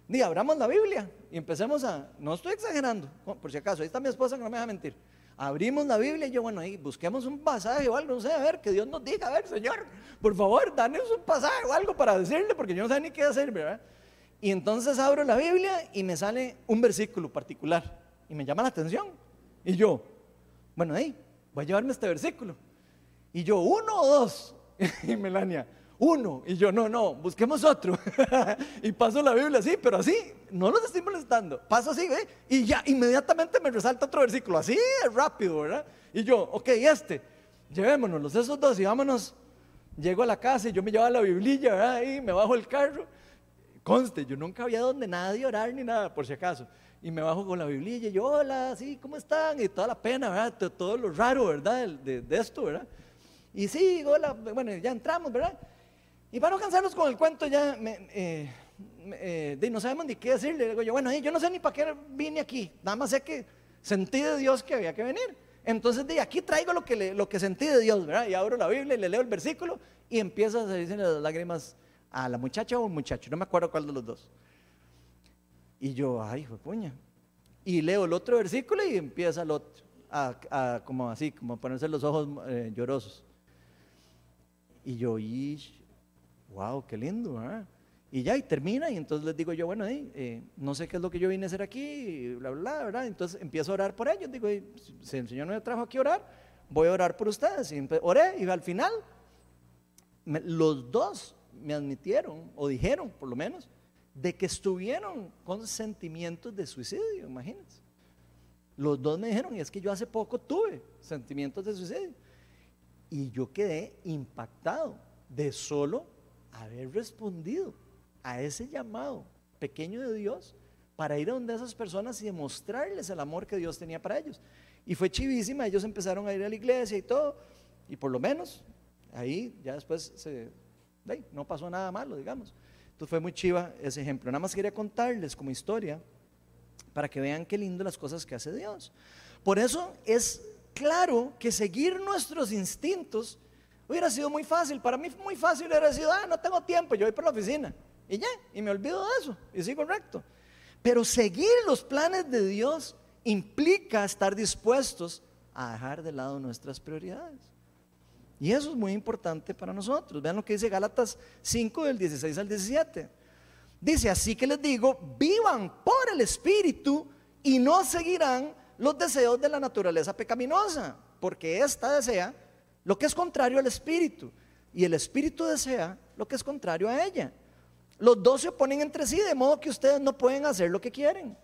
Di, abramos la Biblia y empecemos a, no estoy exagerando, por si acaso, ahí está mi esposa que no me deja mentir abrimos la Biblia y yo, bueno, ahí busquemos un pasaje o algo, no sé, a ver, que Dios nos diga, a ver, Señor, por favor, danos un pasaje o algo para decirle, porque yo no sé ni qué hacer, ¿verdad? Y entonces abro la Biblia y me sale un versículo particular y me llama la atención. Y yo, bueno, ahí, voy a llevarme este versículo. Y yo, uno o dos. y Melania, uno. Y yo, no, no, busquemos otro. y paso la Biblia así, pero así, no los estoy molestando. Paso así, ¿ve? Y ya inmediatamente me resalta otro versículo, así rápido, ¿verdad? Y yo, ok, este, llevémonos esos dos y vámonos. Llego a la casa y yo me llevo la Biblia, ¿verdad? Y me bajo el carro. Conste, yo nunca había donde nadie orar ni nada, por si acaso. Y me bajo con la Biblia y yo, hola, sí, ¿cómo están? Y toda la pena, ¿verdad? Todo lo raro, ¿verdad? De, de esto, ¿verdad? Y sí, hola, bueno, ya entramos, ¿verdad? Y para no cansarnos con el cuento, ya eh, eh, no sabemos ni qué decirle. Le digo yo, bueno, yo no sé ni para qué vine aquí. Nada más sé que sentí de Dios que había que venir. Entonces, de aquí traigo lo que, lo que sentí de Dios, ¿verdad? Y abro la Biblia y le leo el versículo y empieza a salirse las lágrimas a la muchacha o un muchacho. No me acuerdo cuál de los dos. Y yo, ay, hijo de puña. Y leo el otro versículo y empieza el otro, a, como así, como ponerse los ojos eh, llorosos. Y yo, y wow, qué lindo, ¿verdad? Y ya, y termina, y entonces les digo yo, bueno, eh, no sé qué es lo que yo vine a hacer aquí, bla, bla, bla, ¿verdad? Entonces empiezo a orar por ellos, digo, si el Señor me trajo aquí a orar, voy a orar por ustedes. Y oré, y al final, los dos me admitieron, o dijeron por lo menos, de que estuvieron con sentimientos de suicidio, imagínense. Los dos me dijeron, y es que yo hace poco tuve sentimientos de suicidio. Y yo quedé impactado de solo haber respondido a ese llamado pequeño de Dios para ir a donde esas personas y demostrarles el amor que Dios tenía para ellos. Y fue chivísima, ellos empezaron a ir a la iglesia y todo, y por lo menos ahí ya después se, no pasó nada malo, digamos. Entonces fue muy chiva ese ejemplo. Nada más quería contarles como historia para que vean qué lindo las cosas que hace Dios. Por eso es claro que seguir nuestros instintos Hubiera sido muy fácil, para mí muy fácil hubiera sido, ah, no tengo tiempo, yo voy por la oficina. Y ya, y me olvido de eso, y sigo recto. Pero seguir los planes de Dios implica estar dispuestos a dejar de lado nuestras prioridades. Y eso es muy importante para nosotros. Vean lo que dice Gálatas 5 del 16 al 17. Dice, así que les digo, vivan por el Espíritu y no seguirán los deseos de la naturaleza pecaminosa, porque esta desea lo que es contrario al espíritu. Y el espíritu desea lo que es contrario a ella. Los dos se oponen entre sí, de modo que ustedes no pueden hacer lo que quieren.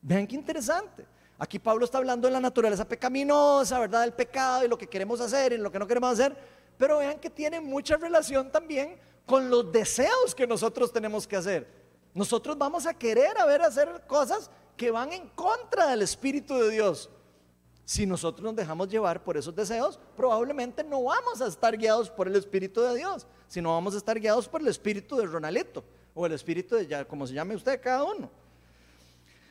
Vean qué interesante. Aquí Pablo está hablando de la naturaleza pecaminosa, ¿verdad? Del pecado y lo que queremos hacer y lo que no queremos hacer. Pero vean que tiene mucha relación también con los deseos que nosotros tenemos que hacer. Nosotros vamos a querer a ver hacer cosas que van en contra del Espíritu de Dios. Si nosotros nos dejamos llevar por esos deseos, probablemente no vamos a estar guiados por el Espíritu de Dios, sino vamos a estar guiados por el Espíritu de Ronalito o el Espíritu de, ya, como se llame usted, cada uno.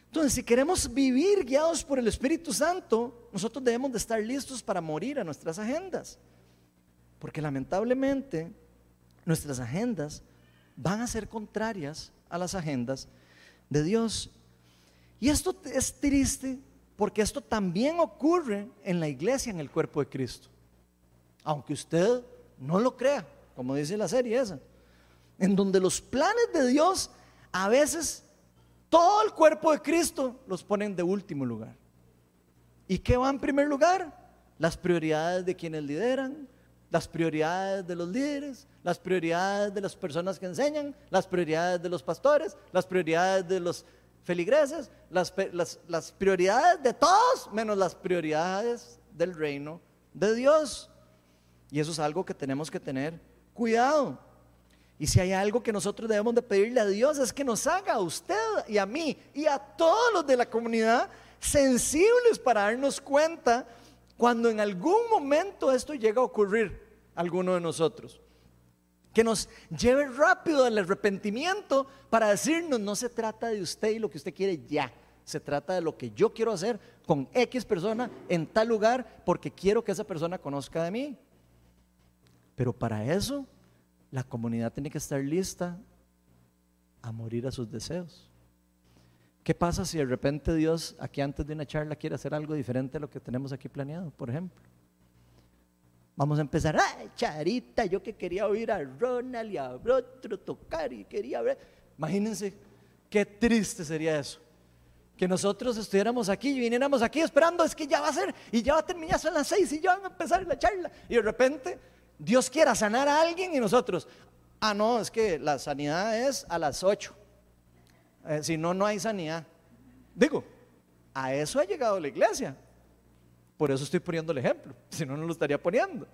Entonces, si queremos vivir guiados por el Espíritu Santo, nosotros debemos de estar listos para morir a nuestras agendas. Porque lamentablemente nuestras agendas van a ser contrarias a las agendas de Dios. Y esto es triste porque esto también ocurre en la iglesia, en el cuerpo de Cristo. Aunque usted no lo crea, como dice la serie esa, en donde los planes de Dios a veces todo el cuerpo de Cristo los ponen de último lugar. ¿Y qué va en primer lugar? Las prioridades de quienes lideran, las prioridades de los líderes, las prioridades de las personas que enseñan, las prioridades de los pastores, las prioridades de los feligreses, las, prioridades de todos, menos las prioridades del reino de Dios. Y eso es algo que tenemos que tener cuidado. Y si hay algo que nosotros debemos de pedirle a Dios es que nos haga a usted y a mí y a todos los de la comunidad sensibles para darnos cuenta cuando en algún momento esto llega a ocurrir a alguno de nosotros que nos lleve rápido al arrepentimiento para decirnos, no se trata de usted y lo que usted quiere ya, se trata de lo que yo quiero hacer con X persona en tal lugar porque quiero que esa persona conozca de mí. Pero para eso, la comunidad tiene que estar lista a morir a sus deseos. ¿Qué pasa si de repente Dios aquí antes de una charla quiere hacer algo diferente a lo que tenemos aquí planeado, por ejemplo? Vamos a empezar, ay, Charita, yo que quería oír a Ronald y a otro tocar y quería ver. Imagínense qué triste sería eso. Que nosotros estuviéramos aquí y viniéramos aquí esperando, es que ya va a ser, y ya va a terminar, son las seis y ya van a empezar la charla. Y de repente Dios quiera sanar a alguien y nosotros, ah, no, es que la sanidad es a las ocho. Eh, si no, no hay sanidad. Digo, a eso ha llegado la iglesia. Por eso estoy poniendo el ejemplo, si no, no lo estaría poniendo.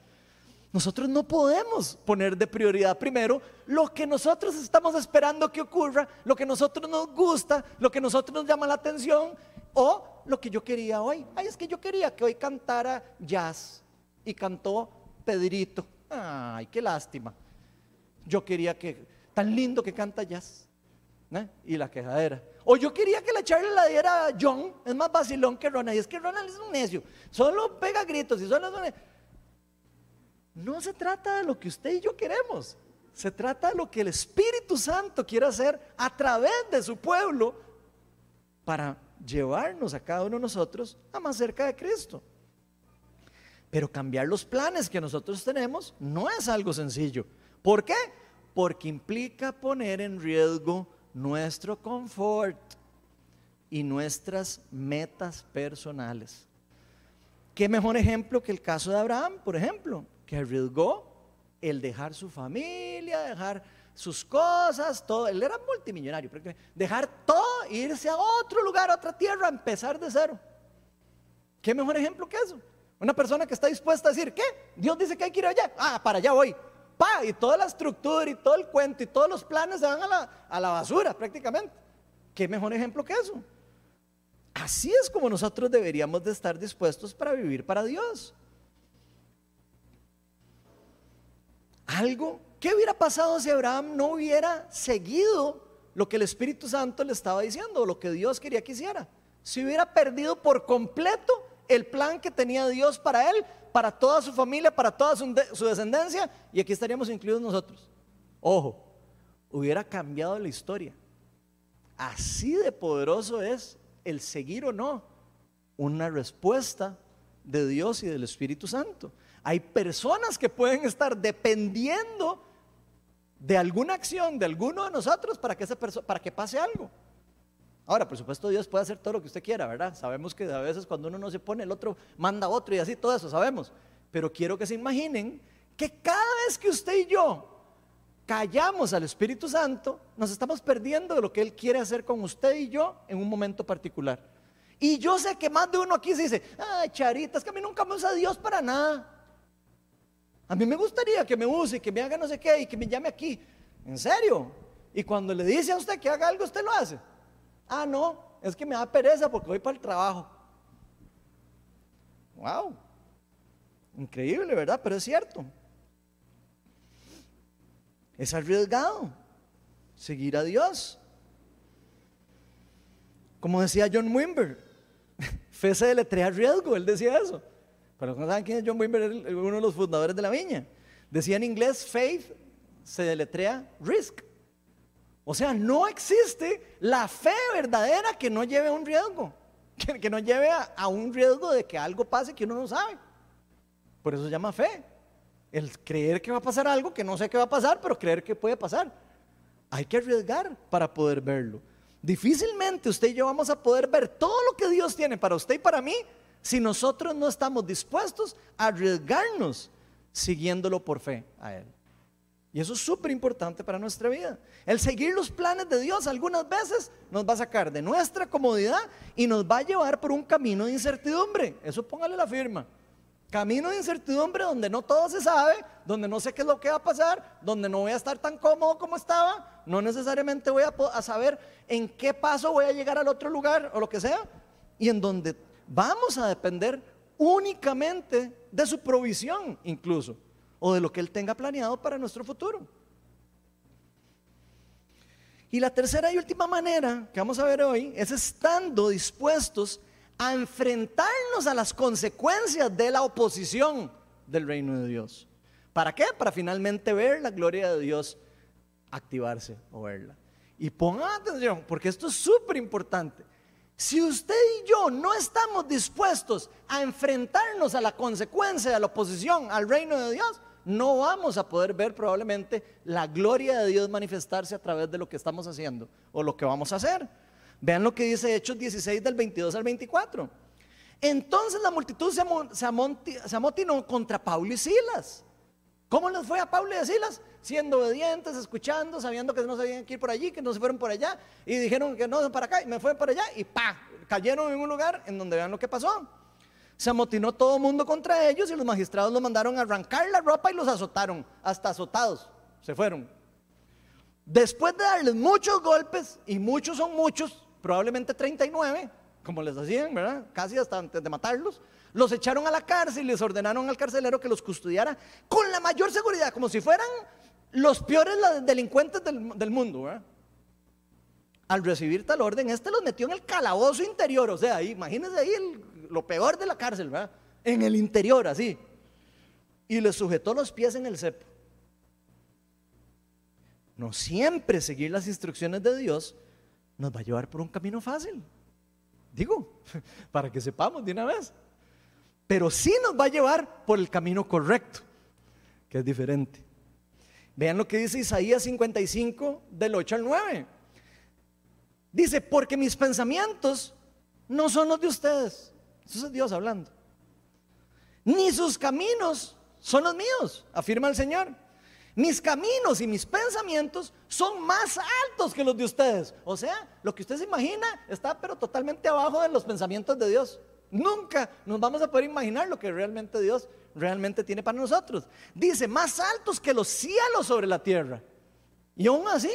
Nosotros no podemos poner de prioridad primero lo que nosotros estamos esperando que ocurra, lo que nosotros nos gusta, lo que nosotros nos llama la atención o lo que yo quería hoy. Ay, es que yo quería que hoy cantara jazz y cantó Pedrito. Ay, qué lástima. Yo quería que, tan lindo que canta jazz. ¿eh? Y la quejadera. O yo quería que la charla la diera John, es más vacilón que Ronald. Y es que Ronald es un necio, solo pega gritos y solo... No se trata de lo que usted y yo queremos, se trata de lo que el Espíritu Santo quiere hacer a través de su pueblo para llevarnos a cada uno de nosotros a más cerca de Cristo. Pero cambiar los planes que nosotros tenemos no es algo sencillo. ¿Por qué? Porque implica poner en riesgo nuestro confort y nuestras metas personales. ¿Qué mejor ejemplo que el caso de Abraham, por ejemplo, que arriesgó el dejar su familia, dejar sus cosas, todo. Él era multimillonario, dejar todo e irse a otro lugar, a otra tierra, empezar de cero. ¿Qué mejor ejemplo que eso? Una persona que está dispuesta a decir, ¿qué? Dios dice que hay que ir allá. Ah, para allá voy pa, y toda la estructura y todo el cuento y todos los planes se van a la, a la basura prácticamente. ¿Qué mejor ejemplo que eso? Así es como nosotros deberíamos de estar dispuestos para vivir para Dios. Algo, ¿qué hubiera pasado si Abraham no hubiera seguido lo que el Espíritu Santo le estaba diciendo, o lo que Dios quería que hiciera? Si hubiera perdido por completo el plan que tenía Dios para él, para toda su familia, para toda su, descendencia, y aquí estaríamos incluidos nosotros. Ojo, hubiera cambiado la historia. Así de poderoso es el seguir o no una respuesta de Dios y del Espíritu Santo. Hay personas que pueden estar dependiendo de alguna acción de alguno de nosotros para que, para que pase algo. Ahora, por supuesto, Dios puede hacer todo lo que usted quiera, ¿verdad? Sabemos que a veces cuando uno no se pone, el otro manda otro y así, todo eso sabemos. Pero quiero que se imaginen que cada vez que usted y yo callamos al Espíritu Santo, nos estamos perdiendo de lo que Él quiere hacer con usted y yo en un momento particular. Y yo sé que más de uno aquí se dice, ay, Charita, es que a mí nunca me usa Dios para nada. A mí me gustaría que me use, que me haga no sé qué y que me llame aquí. ¿En serio? Y cuando le dice a usted que haga algo, usted lo hace. Ah, no, es que me da pereza porque voy para el trabajo. Wow. Increíble, ¿verdad? Pero es cierto. Es arriesgado seguir a Dios. Como decía John Wimber, fe se deletrea riesgo, él decía eso. Pero no saben quién es John Wimber, uno de los fundadores de la viña. Decía en inglés, faith se deletrea risk. O sea, no existe la fe verdadera que no lleve a un riesgo, que, no lleve a, un riesgo de que algo pase que uno no sabe. Por eso se llama fe. El creer que va a pasar algo que no sé qué va a pasar, pero creer que puede pasar. Hay que arriesgar para poder verlo. Difícilmente usted y yo vamos a poder ver todo lo que Dios tiene para usted y para mí si nosotros no estamos dispuestos a arriesgarnos siguiéndolo por fe a Él. Y eso es súper importante para nuestra vida. El seguir los planes de Dios algunas veces nos va a sacar de nuestra comodidad y nos va a llevar por un camino de incertidumbre. Eso póngale la firma. Camino de incertidumbre donde no todo se sabe, donde no sé qué es lo que va a pasar, donde no voy a estar tan cómodo como estaba, no necesariamente voy a, a saber en qué paso voy a llegar al otro lugar o lo que sea, y en donde vamos a depender únicamente de su provisión incluso o de lo que Él tenga planeado para nuestro futuro. Y la tercera y última manera que vamos a ver hoy es estando dispuestos a enfrentarnos a las consecuencias de la oposición del reino de Dios. ¿Para qué? Para finalmente ver la gloria de Dios activarse o verla. Y pongan atención, porque esto es súper importante. Si usted y yo no estamos dispuestos a enfrentarnos a la consecuencia de la oposición al reino de Dios, no vamos a poder ver probablemente la gloria de Dios manifestarse a través de lo que estamos haciendo o lo que vamos a hacer. Vean lo que dice Hechos 16 del 22 al 24. Entonces la multitud se, amotinó contra Pablo y Silas. ¿Cómo les fue a Pablo y a Silas? Siendo obedientes, escuchando, sabiendo que no sabían que ir por allí, que no se fueron por allá, y dijeron que no, para acá, y me fue para allá, y pa, cayeron en un lugar en donde vean lo que pasó. Se amotinó todo el mundo contra ellos y los magistrados los mandaron a arrancar la ropa y los azotaron, hasta azotados. Se fueron. Después de darles muchos golpes, y muchos son muchos, probablemente 39, como les hacían, ¿verdad? Casi hasta antes de matarlos, los echaron a la cárcel y les ordenaron al carcelero que los custodiara con la mayor seguridad, como si fueran los peores delincuentes del, mundo. Al recibir tal orden, este los metió en el calabozo interior, o sea, imagínense ahí el, lo peor de la cárcel, ¿verdad? En el interior, así. Y le sujetó los pies en el cepo. No siempre seguir las instrucciones de Dios nos va a llevar por un camino fácil. Digo, para que sepamos de una vez. Pero sí nos va a llevar por el camino correcto, que es diferente. Vean lo que dice Isaías 55 del 8 al 9. Dice, porque mis pensamientos no son los de ustedes, eso es Dios hablando. Ni sus caminos son los míos, afirma el Señor. Mis caminos y mis pensamientos son más altos que los de ustedes. O sea, lo que usted se imagina está pero totalmente abajo de los pensamientos de Dios. Nunca nos vamos a poder imaginar lo que realmente Dios realmente tiene para nosotros. Dice, más altos que los cielos sobre la tierra. Y aún así,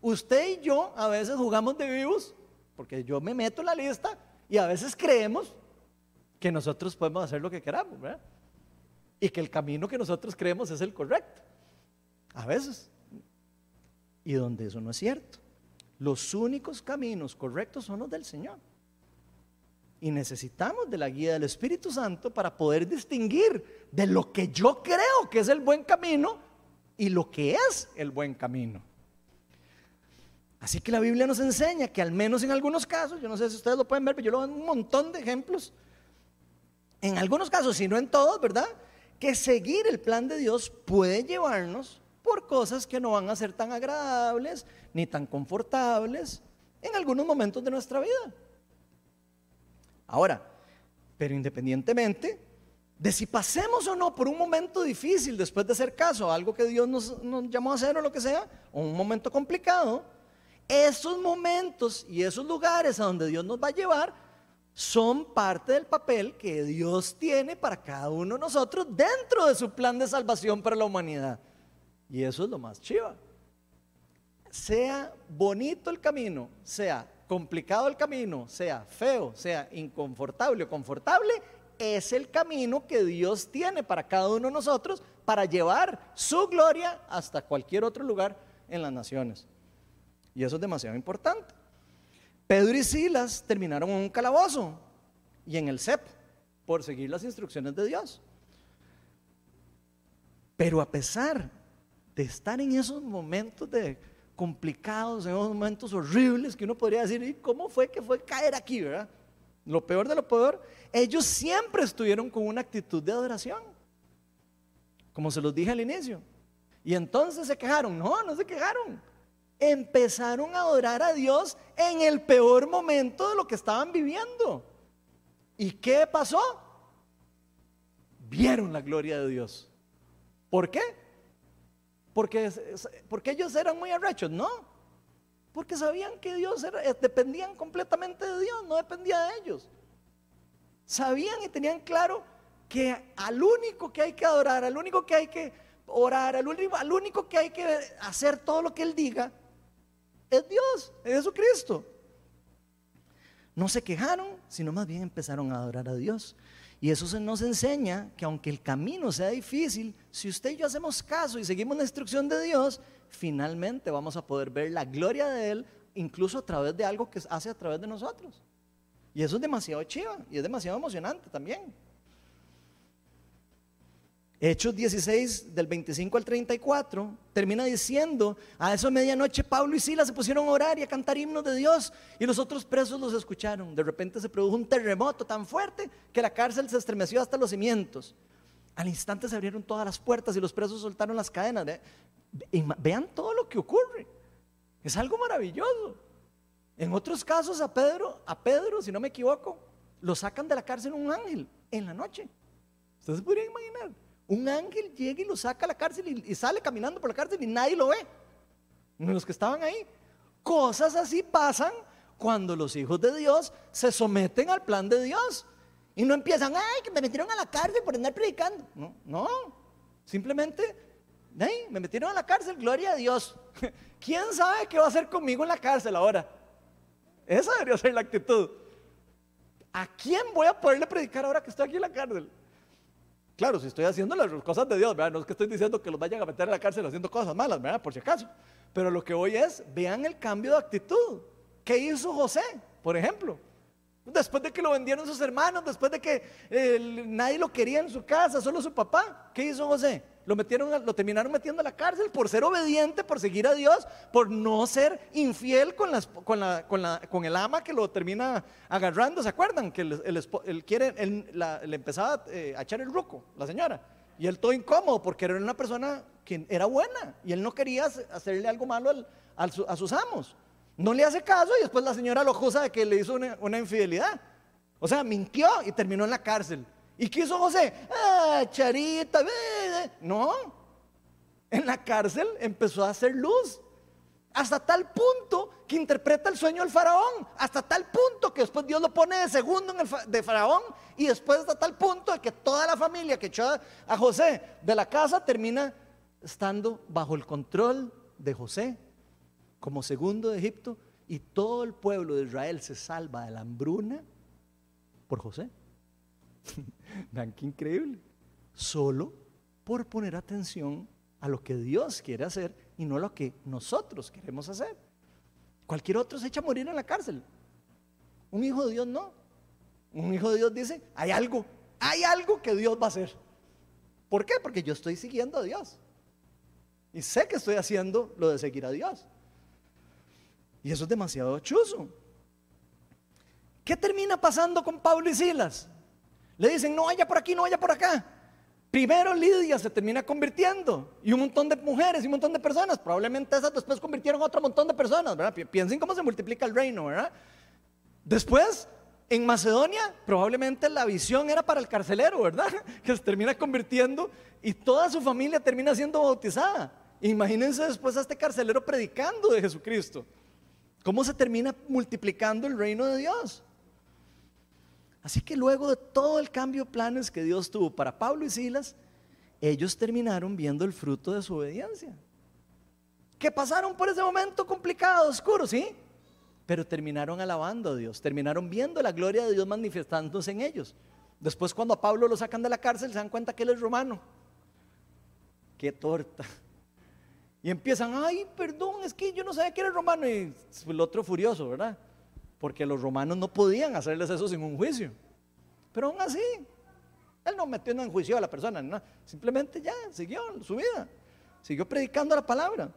usted y yo a veces jugamos de vivos, porque yo me meto en la lista y a veces creemos que nosotros podemos hacer lo que queramos, ¿verdad? Y que el camino que nosotros creemos es el correcto. A veces. Y donde eso no es cierto. Los únicos caminos correctos son los del Señor. Y necesitamos de la guía del Espíritu Santo para poder distinguir de lo que yo creo que es el buen camino y lo que es el buen camino. Así que la Biblia nos enseña que al menos en algunos casos, yo no sé si ustedes lo pueden ver, pero yo lo veo en un montón de ejemplos, en algunos casos, si no en todos, ¿verdad? Que seguir el plan de Dios puede llevarnos por cosas que no van a ser tan agradables ni tan confortables en algunos momentos de nuestra vida. Ahora, pero independientemente de si pasemos o no por un momento difícil después de hacer caso a algo que Dios nos, nos llamó a hacer o lo que sea, o un momento complicado, esos momentos y esos lugares a donde Dios nos va a llevar son parte del papel que Dios tiene para cada uno de nosotros dentro de su plan de salvación para la humanidad. Y eso es lo más chiva. Sea bonito el camino, sea complicado el camino, sea feo, sea inconfortable o confortable, es el camino que Dios tiene para cada uno de nosotros para llevar su gloria hasta cualquier otro lugar en las naciones. Y eso es demasiado importante. Pedro y Silas terminaron en un calabozo y en el CEP por seguir las instrucciones de Dios. Pero a pesar de estar en esos momentos de complicados, en esos momentos horribles que uno podría decir, ¿y cómo fue que fue caer aquí, verdad? Lo peor de lo peor, ellos siempre estuvieron con una actitud de adoración, como se los dije al inicio. Y entonces se quejaron, no, no se quejaron. Empezaron a adorar a Dios en el peor momento de lo que estaban viviendo. ¿Y qué pasó? Vieron la gloria de Dios. ¿Por qué? Porque, porque ellos eran muy arrechos, no. Porque sabían que Dios era, eh, dependían completamente de Dios, no dependía de ellos. Sabían y tenían claro que al único que hay que adorar, al único que hay que orar, al único, al único que hay que hacer todo lo que Él diga, es Dios, es Jesucristo. No se quejaron, sino más bien empezaron a adorar a Dios. Y eso nos enseña que aunque el camino sea difícil, si usted y yo hacemos caso y seguimos la instrucción de Dios, finalmente vamos a poder ver la gloria de Él, incluso a través de algo que hace a través de nosotros. Y eso es demasiado chiva y es demasiado emocionante también. Hechos 16, del 25 al 34, termina diciendo, a eso medianoche Pablo y Silas se pusieron a orar y a cantar himnos de Dios y los otros presos los escucharon. De repente se produjo un terremoto tan fuerte que la cárcel se estremeció hasta los cimientos. Al instante se abrieron todas las puertas y los presos soltaron las cadenas. Vean todo lo que ocurre. Es algo maravilloso. En otros casos a Pedro, a Pedro, si no me equivoco, lo sacan de la cárcel un ángel en la noche. Ustedes podrían imaginar un ángel llega y lo saca a la cárcel y, sale caminando por la cárcel y nadie lo ve. Los que estaban ahí. Cosas así pasan cuando los hijos de Dios se someten al plan de Dios. Y no empiezan, ay, que me metieron a la cárcel por andar predicando. No, no. Simplemente, ay, me metieron a la cárcel, gloria a Dios. ¿Quién sabe qué va a hacer conmigo en la cárcel ahora? Esa debería ser la actitud. ¿A quién voy a poderle predicar ahora que estoy aquí en la cárcel? Claro, si estoy haciendo las cosas de Dios. No es que estoy diciendo que los vayan a meter a la cárcel haciendo cosas malas. Por si acaso. Pero lo que voy es, vean el cambio de actitud. ¿Qué hizo José, por ejemplo? Después de que lo vendieron sus hermanos, después de que nadie lo quería en su casa, solo su papá, ¿qué hizo José? Lo, metieron, lo terminaron metiendo a la cárcel por ser obediente, por seguir a Dios, por no ser infiel con, las, con, la, con, la, con el ama que lo termina agarrando. ¿Se acuerdan? Que el, quiere, le empezaba eh, a echar el ruco, la señora. Y él todo incómodo porque era una persona que era buena y él no quería hacerle algo malo a sus amos. No le hace caso y después la señora lo acusa de que le hizo una, una infidelidad. O sea, mintió y terminó en la cárcel. ¿Y qué hizo José? Ah, charita, no. En la cárcel empezó a hacer luz. Hasta tal punto que interpreta el sueño del faraón. Hasta tal punto que después Dios lo pone de segundo en el de faraón. Y después hasta tal punto de que toda la familia que echó a José de la casa termina estando bajo el control de José como segundo de Egipto. Y todo el pueblo de Israel se salva de la hambruna por José. Vean qué increíble. Solo por poner atención a lo que Dios quiere hacer y no a lo que nosotros queremos hacer. Cualquier otro se echa a morir en la cárcel. Un hijo de Dios no. Un hijo de Dios dice, hay algo, hay algo que Dios va a hacer. ¿Por qué? Porque yo estoy siguiendo a Dios. Y sé que estoy haciendo lo de seguir a Dios. Y eso es demasiado chuzo. ¿Qué termina pasando con Pablo y Silas? Le dicen, no vaya por aquí, no vaya por acá. Primero Lidia se termina convirtiendo y un montón de mujeres y un montón de personas, probablemente esas después convirtieron a otro montón de personas, ¿verdad? Piensen cómo se multiplica el reino, ¿verdad? Después, en Macedonia, probablemente la visión era para el carcelero, ¿verdad? Que se termina convirtiendo y toda su familia termina siendo bautizada. Imagínense después a este carcelero predicando de Jesucristo. ¿Cómo se termina multiplicando el reino de Dios? Así que luego de todo el cambio de planes que Dios tuvo para Pablo y Silas, ellos terminaron viendo el fruto de su obediencia. Que pasaron por ese momento complicado, oscuro, ¿sí? Pero terminaron alabando a Dios, terminaron viendo la gloria de Dios manifestándose en ellos. Después cuando a Pablo lo sacan de la cárcel se dan cuenta que él es romano. Qué torta. Y empiezan, ay, perdón, es que yo no sabía que era romano. Y el otro furioso, ¿verdad? Porque los romanos no podían hacerles eso sin un juicio. Pero aún así, él no metió en juicio a la persona, simplemente ya siguió su vida, siguió predicando la palabra.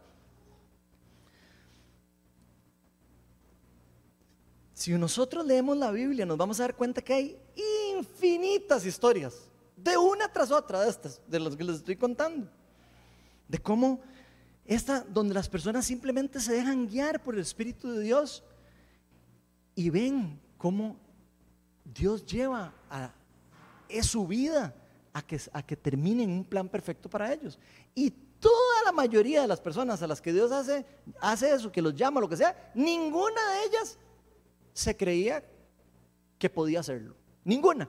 Si nosotros leemos la Biblia, nos vamos a dar cuenta que hay infinitas historias, de una tras otra de estas, de las que les estoy contando, de cómo esta, donde las personas simplemente se dejan guiar por el Espíritu de Dios y ven cómo Dios lleva a es su vida a que, a que terminen un plan perfecto para ellos. Y toda la mayoría de las personas a las que Dios hace, hace eso, que los llama, lo que sea, ninguna de ellas se creía que podía hacerlo. Ninguna.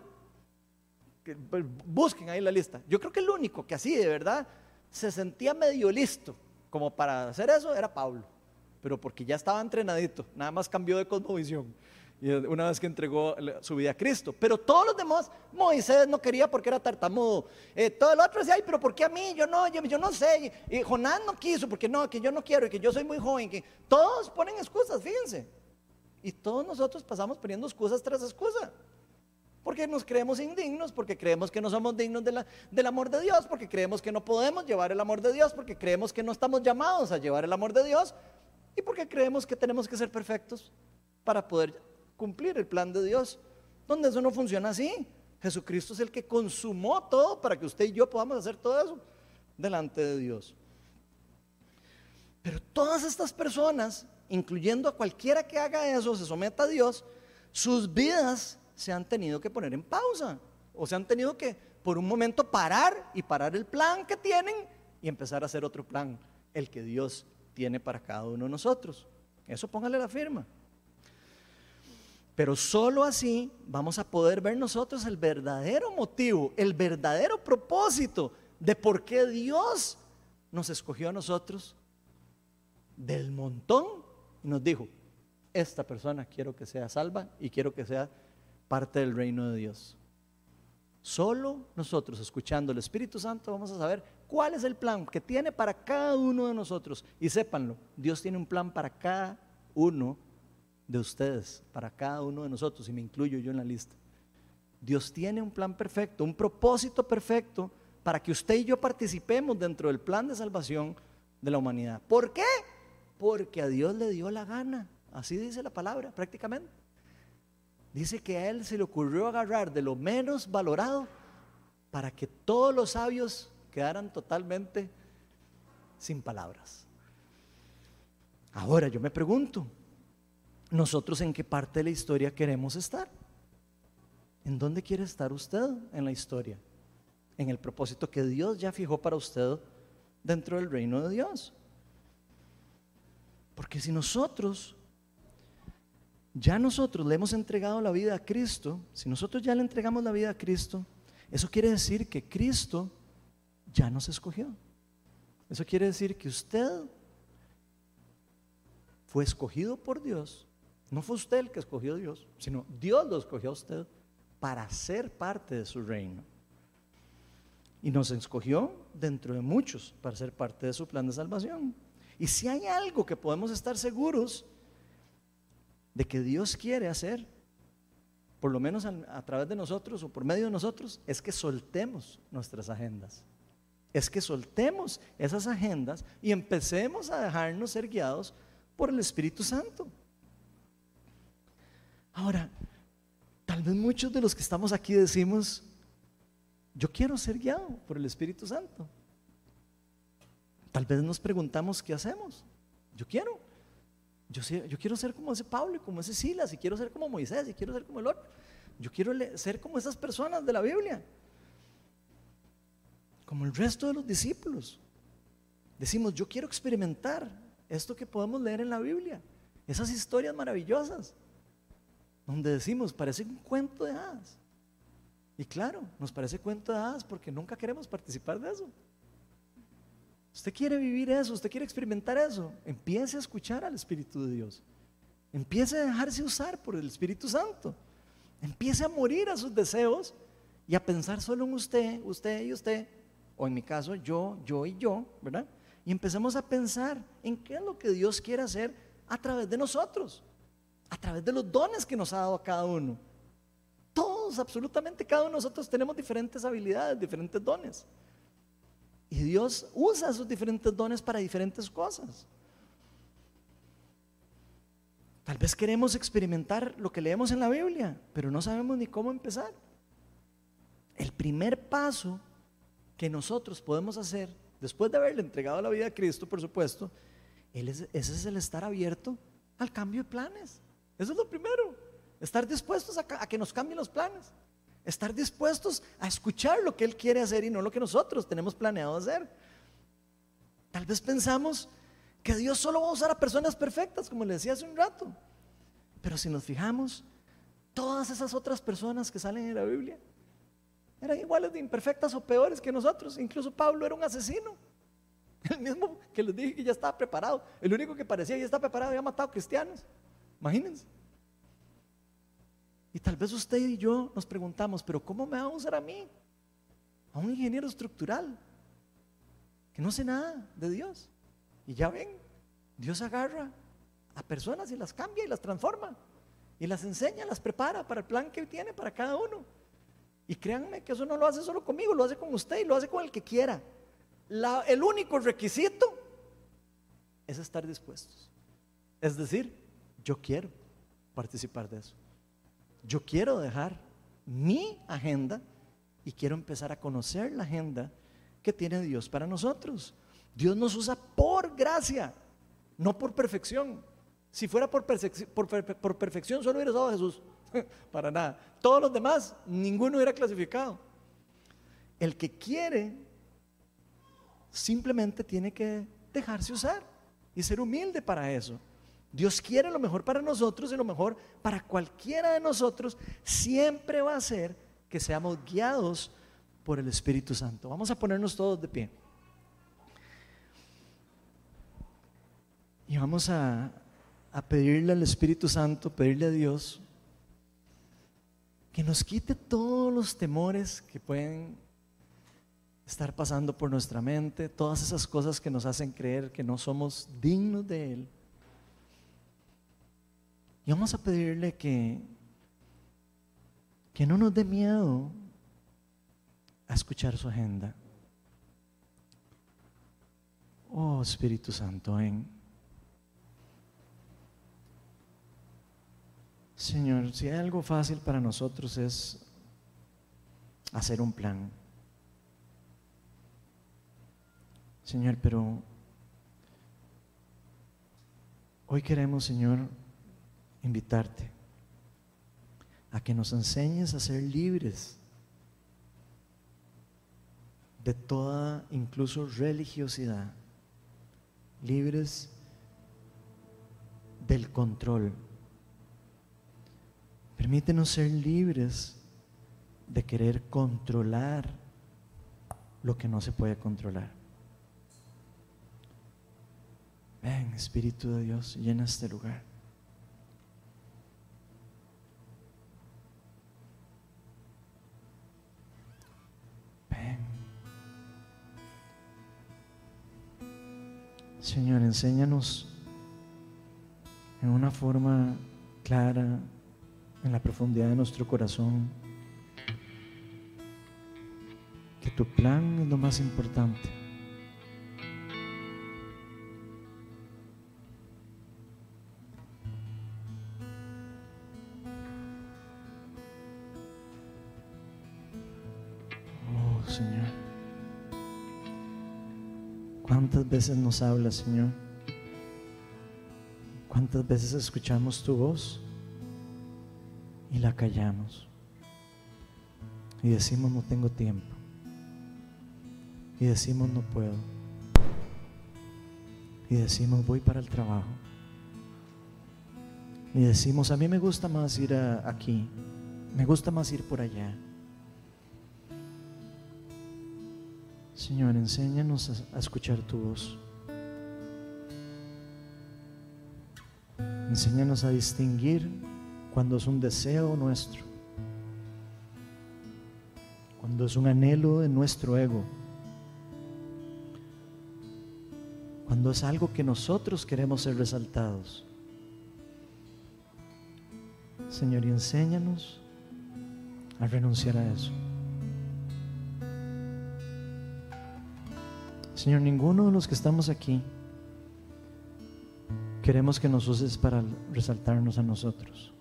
Pues, busquen ahí la lista. Yo creo que el único que así de verdad se sentía medio listo como para hacer eso era Pablo. Pero porque ya estaba entrenadito, nada más cambió de cosmovisión una vez que entregó su vida a Cristo. Pero todos los demás, Moisés no quería porque era tartamudo. Eh, todo el otro decía, pero ¿por qué a mí? Yo no, yo, no sé. Y, Jonás no quiso porque no, que yo no quiero y que yo soy muy joven. Que todos ponen excusas, fíjense. Y todos nosotros pasamos poniendo excusas tras excusa. Porque nos creemos indignos, porque creemos que no somos dignos del amor de Dios, porque creemos que no podemos llevar el amor de Dios, porque creemos que no estamos llamados a llevar el amor de Dios y porque creemos que tenemos que ser perfectos para poder cumplir el plan de Dios, donde eso no funciona así. Jesucristo es el que consumó todo para que usted y yo podamos hacer todo eso delante de Dios. Pero todas estas personas, incluyendo a cualquiera que haga eso, se someta a Dios, sus vidas se han tenido que poner en pausa o se han tenido que por un momento parar y parar el plan que tienen y empezar a hacer otro plan, el que Dios tiene para cada uno de nosotros. Eso póngale la firma. Pero solo así vamos a poder ver nosotros el verdadero motivo, el verdadero propósito de por qué Dios nos escogió a nosotros del montón y nos dijo, esta persona quiero que sea salva y quiero que sea parte del reino de Dios. Solo nosotros, escuchando el Espíritu Santo, vamos a saber cuál es el plan que tiene para cada uno de nosotros. Y sépanlo, Dios tiene un plan para cada uno de ustedes, para cada uno de nosotros, y me incluyo yo en la lista. Dios tiene un plan perfecto, un propósito perfecto para que usted y yo participemos dentro del plan de salvación de la humanidad. ¿Por qué? Porque a Dios le dio la gana. Así dice la palabra prácticamente. Dice que a Él se le ocurrió agarrar de lo menos valorado para que todos los sabios quedaran totalmente sin palabras. Ahora yo me pregunto, nosotros en qué parte de la historia queremos estar. ¿En dónde quiere estar usted en la historia? En el propósito que Dios ya fijó para usted dentro del reino de Dios. Porque si nosotros, ya nosotros le hemos entregado la vida a Cristo, si nosotros ya le entregamos la vida a Cristo, eso quiere decir que Cristo ya nos escogió. Eso quiere decir que usted fue escogido por Dios no fue usted el que escogió a Dios, sino Dios lo escogió a usted para ser parte de su reino. Y nos escogió dentro de muchos para ser parte de su plan de salvación. Y si hay algo que podemos estar seguros de que Dios quiere hacer, por lo menos a, través de nosotros o por medio de nosotros, es que soltemos nuestras agendas. Es que soltemos esas agendas y empecemos a dejarnos ser guiados por el Espíritu Santo. Ahora, tal vez muchos de los que estamos aquí decimos, yo quiero ser guiado por el Espíritu Santo. Tal vez nos preguntamos qué hacemos. Yo quiero. Yo, yo quiero ser como ese Pablo y como ese Silas, y quiero ser como Moisés, y quiero ser como el otro. Yo quiero ser como esas personas de la Biblia, como el resto de los discípulos. Decimos, yo quiero experimentar esto que podemos leer en la Biblia, esas historias maravillosas donde decimos, parece un cuento de hadas. Y claro, nos parece cuento de hadas porque nunca queremos participar de eso. Usted quiere vivir eso, usted quiere experimentar eso, empiece a escuchar al Espíritu de Dios. Empiece a dejarse usar por el Espíritu Santo. Empiece a morir a sus deseos y a pensar solo en usted, usted y usted, o en mi caso yo, yo y yo, ¿verdad? Y empecemos a pensar en qué es lo que Dios quiere hacer a través de nosotros, a través de los dones que nos ha dado a cada uno. Todos, absolutamente cada uno de nosotros tenemos diferentes habilidades, diferentes dones. Y Dios usa esos diferentes dones para diferentes cosas. Tal vez queremos experimentar lo que leemos en la Biblia, pero no sabemos ni cómo empezar. El primer paso que nosotros podemos hacer, después de haberle entregado la vida a Cristo, por supuesto, ese es el estar abierto al cambio de planes. Eso es lo primero. Estar dispuestos a, a que nos cambien los planes. Estar dispuestos a escuchar lo que Él quiere hacer y no lo que nosotros tenemos planeado hacer. Tal vez pensamos que Dios solo va a usar a personas perfectas, como le decía hace un rato. Pero si nos fijamos, todas esas otras personas que salen en la Biblia eran iguales de imperfectas o peores que nosotros. Incluso Pablo era un asesino. El mismo que les dije que ya estaba preparado. El único que parecía ya estaba preparado había matado cristianos. Imagínense. Y tal vez usted y yo nos preguntamos, pero ¿cómo me va a usar a mí? A un ingeniero estructural que no sé nada de Dios. Y ya ven, Dios agarra a personas y las cambia y las transforma. Y las enseña, las prepara para el plan que tiene para cada uno. Y créanme que eso no lo hace solo conmigo, lo hace con usted y lo hace con el que quiera. el único requisito es estar dispuestos. Es decir, yo quiero participar de eso. Yo quiero dejar mi agenda y quiero empezar a conocer la agenda que tiene Dios para nosotros. Dios nos usa por gracia, no por perfección. Si fuera por, por, perfección, solo hubiera usado a Jesús. para nada. Todos los demás, ninguno hubiera clasificado. El que quiere, simplemente tiene que dejarse usar y ser humilde para eso. Dios quiere lo mejor para nosotros y lo mejor para cualquiera de nosotros siempre va a ser que seamos guiados por el Espíritu Santo. Vamos a ponernos todos de pie. Y vamos a, a pedirle al Espíritu Santo, pedirle a Dios que nos quite todos los temores que pueden estar pasando por nuestra mente, todas esas cosas que nos hacen creer que no somos dignos de Él. Y vamos a pedirle que, que no nos dé miedo a escuchar su agenda. Oh Espíritu Santo, ven. Señor, si hay algo fácil para nosotros es hacer un plan. Señor, pero hoy queremos, Señor, invitarte a que nos enseñes a ser libres de toda, incluso religiosidad, libres del control. Permítenos ser libres de querer controlar lo que no se puede controlar. Ven, Espíritu de Dios, llena este lugar. Señor, enséñanos en una forma clara, en la profundidad de nuestro corazón, que tu plan es lo más importante. ¿Cuántas veces nos habla, Señor? ¿Cuántas veces escuchamos tu voz y la callamos? Y decimos no tengo tiempo. Y decimos no puedo. Y decimos voy para el trabajo. Y decimos a mí me gusta más ir aquí. Me gusta más ir por allá. Señor, enséñanos a, escuchar tu voz. Enséñanos a distinguir cuando es un deseo nuestro cuando es un anhelo de nuestro ego, cuando es algo que nosotros queremos ser resaltados. Señor, y enséñanos a renunciar a eso. Señor, ninguno de los que estamos aquí queremos que nos uses para resaltarnos a nosotros.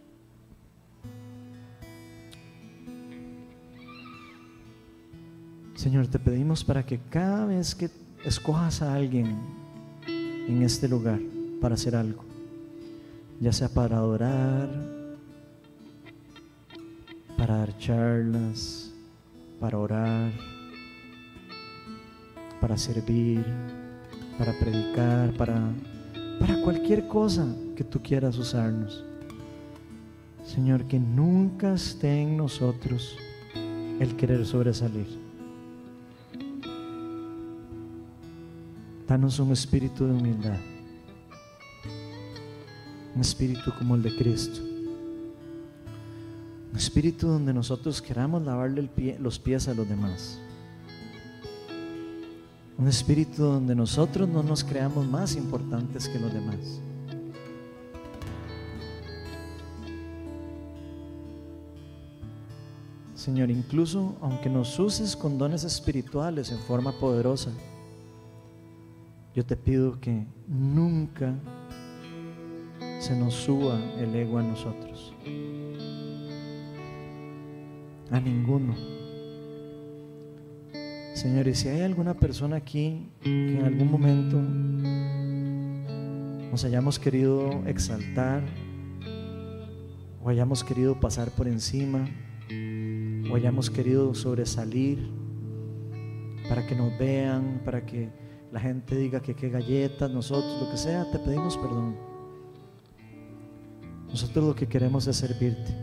Señor, te pedimos para que cada vez que escojas a alguien en este lugar para hacer algo, ya sea para adorar, para dar charlas, para orar, para servir, para predicar, para, para cualquier cosa que tú quieras usarnos. Señor, que nunca esté en nosotros el querer sobresalir. Danos un espíritu de humildad. Un espíritu como el de Cristo. Un espíritu donde nosotros queramos lavarle los pies a los demás. Un espíritu donde nosotros no nos creamos más importantes que los demás. Señor, incluso aunque nos uses con dones espirituales en forma poderosa, yo te pido que nunca se nos suba el ego a nosotros. A ninguno. Señor, y si hay alguna persona aquí que en algún momento nos hayamos querido exaltar o hayamos querido pasar por encima o hayamos querido sobresalir para que nos vean, para que la gente diga que qué galletas, nosotros, lo que sea, te pedimos perdón. Nosotros lo que queremos es servirte.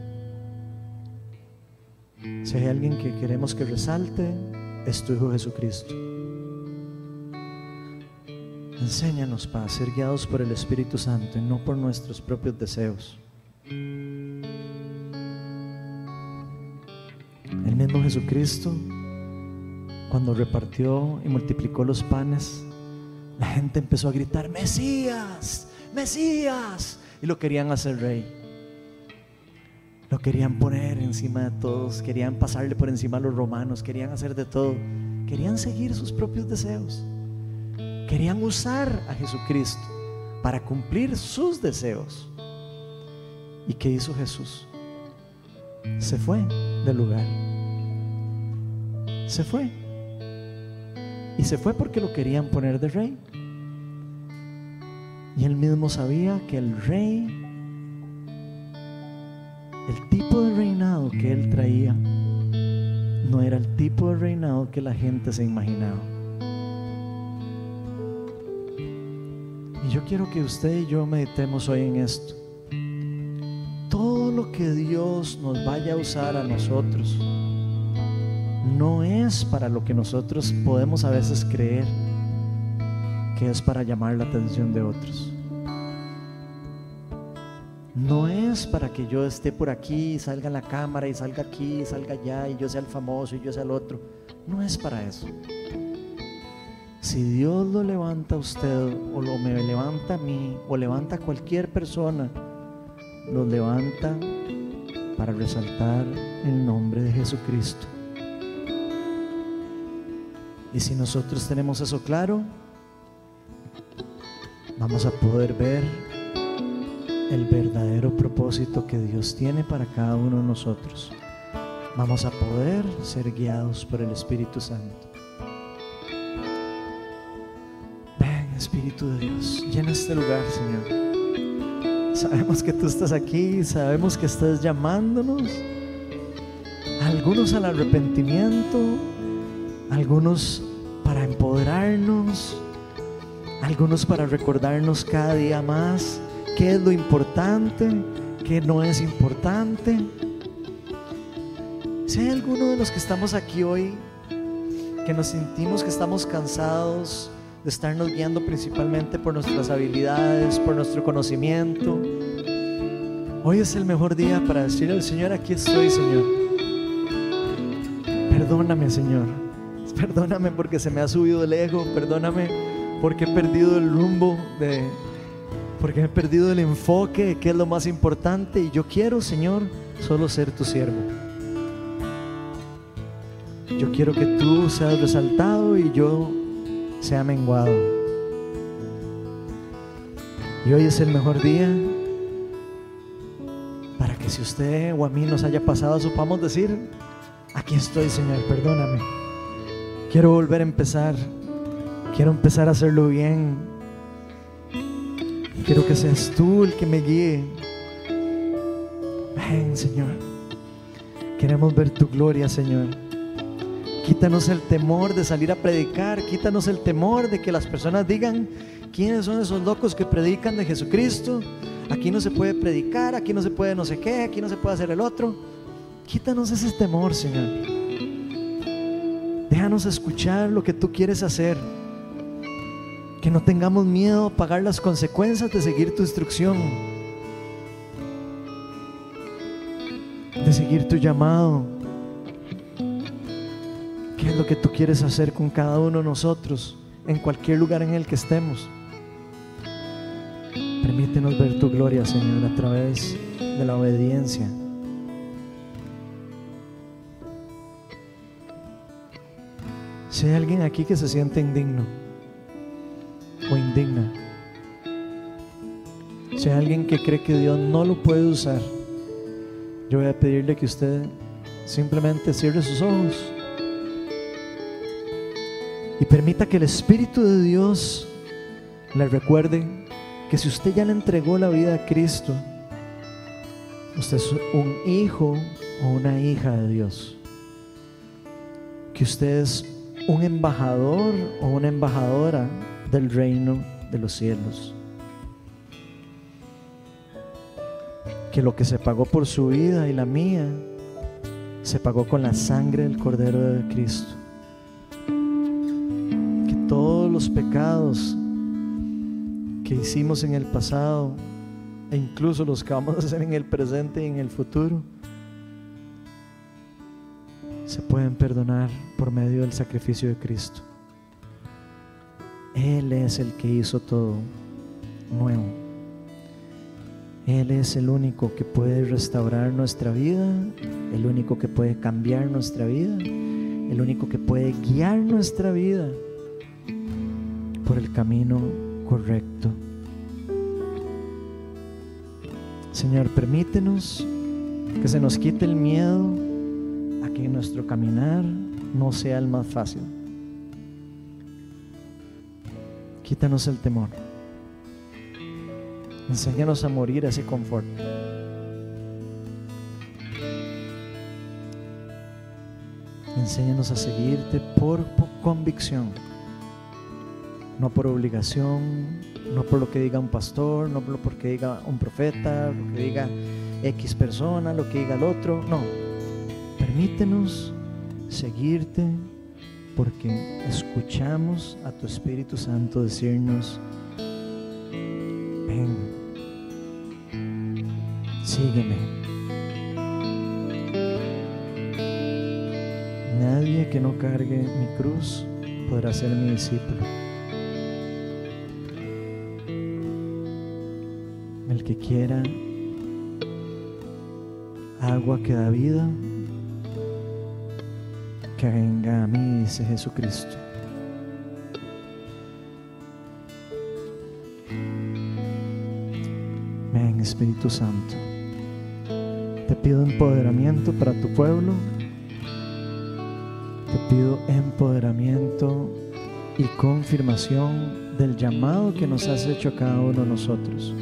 Si hay alguien que queremos que resalte, es tu Hijo Jesucristo. Enséñanos, para ser guiados por el Espíritu Santo y no por nuestros propios deseos. El mismo Jesucristo cuando repartió y multiplicó los panes, la gente empezó a gritar, Mesías, Mesías, y lo querían hacer rey. Lo querían poner encima de todos, querían pasarle por encima a los romanos, querían hacer de todo, querían seguir sus propios deseos, querían usar a Jesucristo para cumplir sus deseos. ¿Y qué hizo Jesús? Se fue del lugar. Se fue. Y se fue porque lo querían poner de rey. Y él mismo sabía que el rey, el tipo de reinado que él traía, no era el tipo de reinado que la gente se imaginaba. Y yo quiero que usted y yo meditemos hoy en esto. Todo lo que Dios nos vaya a usar a nosotros no es para lo que nosotros podemos a veces creer que es para llamar la atención de otros. No es para que yo esté por aquí y salga en la cámara y salga aquí y salga allá y yo sea el famoso y yo sea el otro. No es para eso. Si Dios lo levanta a usted o lo me levanta a mí o levanta a cualquier persona, lo levanta para resaltar el nombre de Jesucristo. Y si nosotros tenemos eso claro, vamos a poder ver el verdadero propósito que Dios tiene para cada uno de nosotros. Vamos a poder ser guiados por el Espíritu Santo. Ven, Espíritu de Dios, llena este lugar, Señor. Sabemos que tú estás aquí, sabemos que estás llamándonos, algunos al arrepentimiento, algunos para empoderarnos, algunos para recordarnos cada día más qué es lo importante, qué no es importante. Si hay alguno de los que estamos aquí hoy que nos sentimos que estamos cansados de estarnos guiando principalmente por nuestras habilidades, por nuestro conocimiento, hoy es el mejor día para decirle al Señor, aquí estoy, Señor Perdóname, Señor. Perdóname porque se me ha subido el ego. Perdóname porque he perdido el rumbo de porque he perdido el enfoque qué es lo más importante y yo quiero, Señor, solo ser tu siervo. Yo quiero que tú seas resaltado y yo sea menguado. Y hoy es el mejor día para que si usted o a mí nos haya pasado, supamos decir, aquí estoy, Señor, perdóname. Quiero volver a empezar. Quiero empezar a hacerlo bien. Quiero que seas tú el que me guíe. Ven, Señor. Queremos ver tu gloria, Señor. Quítanos el temor de salir a predicar. Quítanos el temor de que las personas digan quiénes son esos locos que predican de Jesucristo. Aquí no se puede predicar, aquí no se puede no sé qué, aquí no se puede hacer el otro. Quítanos ese temor, Señor. Déjanos escuchar lo que tú quieres hacer. Que no tengamos miedo a pagar las consecuencias de seguir tu instrucción. De seguir tu llamado. ¿Qué es lo que tú quieres hacer con cada uno de nosotros en cualquier lugar en el que estemos? Permítenos ver tu gloria, Señor, a través de la obediencia. Si hay alguien aquí que se siente indigno o indigna, si hay alguien que cree que Dios no lo puede usar, yo voy a pedirle que usted simplemente cierre sus ojos y permita que el Espíritu de Dios le recuerde que si usted ya le entregó la vida a Cristo, usted es un hijo o una hija de Dios. Que usted es un embajador o una embajadora del reino de los cielos. Que lo que se pagó por su vida y la mía, se pagó con la sangre del Cordero de Cristo. Que todos los pecados que hicimos en el pasado e incluso los que vamos a hacer en el presente y en el futuro, pueden perdonar por medio del sacrificio de Cristo. Él es el que hizo todo nuevo. Él es el único que puede restaurar nuestra vida, el único que puede cambiar nuestra vida, el único que puede guiar nuestra vida por el camino correcto. Señor, permítenos que se nos quite el miedo a que nuestro caminar no sea el más fácil. Quítanos el temor. Enséñanos a morir a ese confort. Enséñanos a seguirte por convicción, no por obligación, no por lo que diga un pastor, no por lo que diga un profeta, lo que diga X persona, lo que diga el otro, no. Permítenos seguirte porque escuchamos a tu Espíritu Santo decirnos, ven, sígueme. Nadie que no cargue mi cruz podrá ser mi discípulo. El que quiera agua que da vida, que venga a mí, dice Jesucristo. Ven, Espíritu Santo. Te pido empoderamiento para tu pueblo. Te pido empoderamiento y confirmación del llamado que nos has hecho cada uno de nosotros.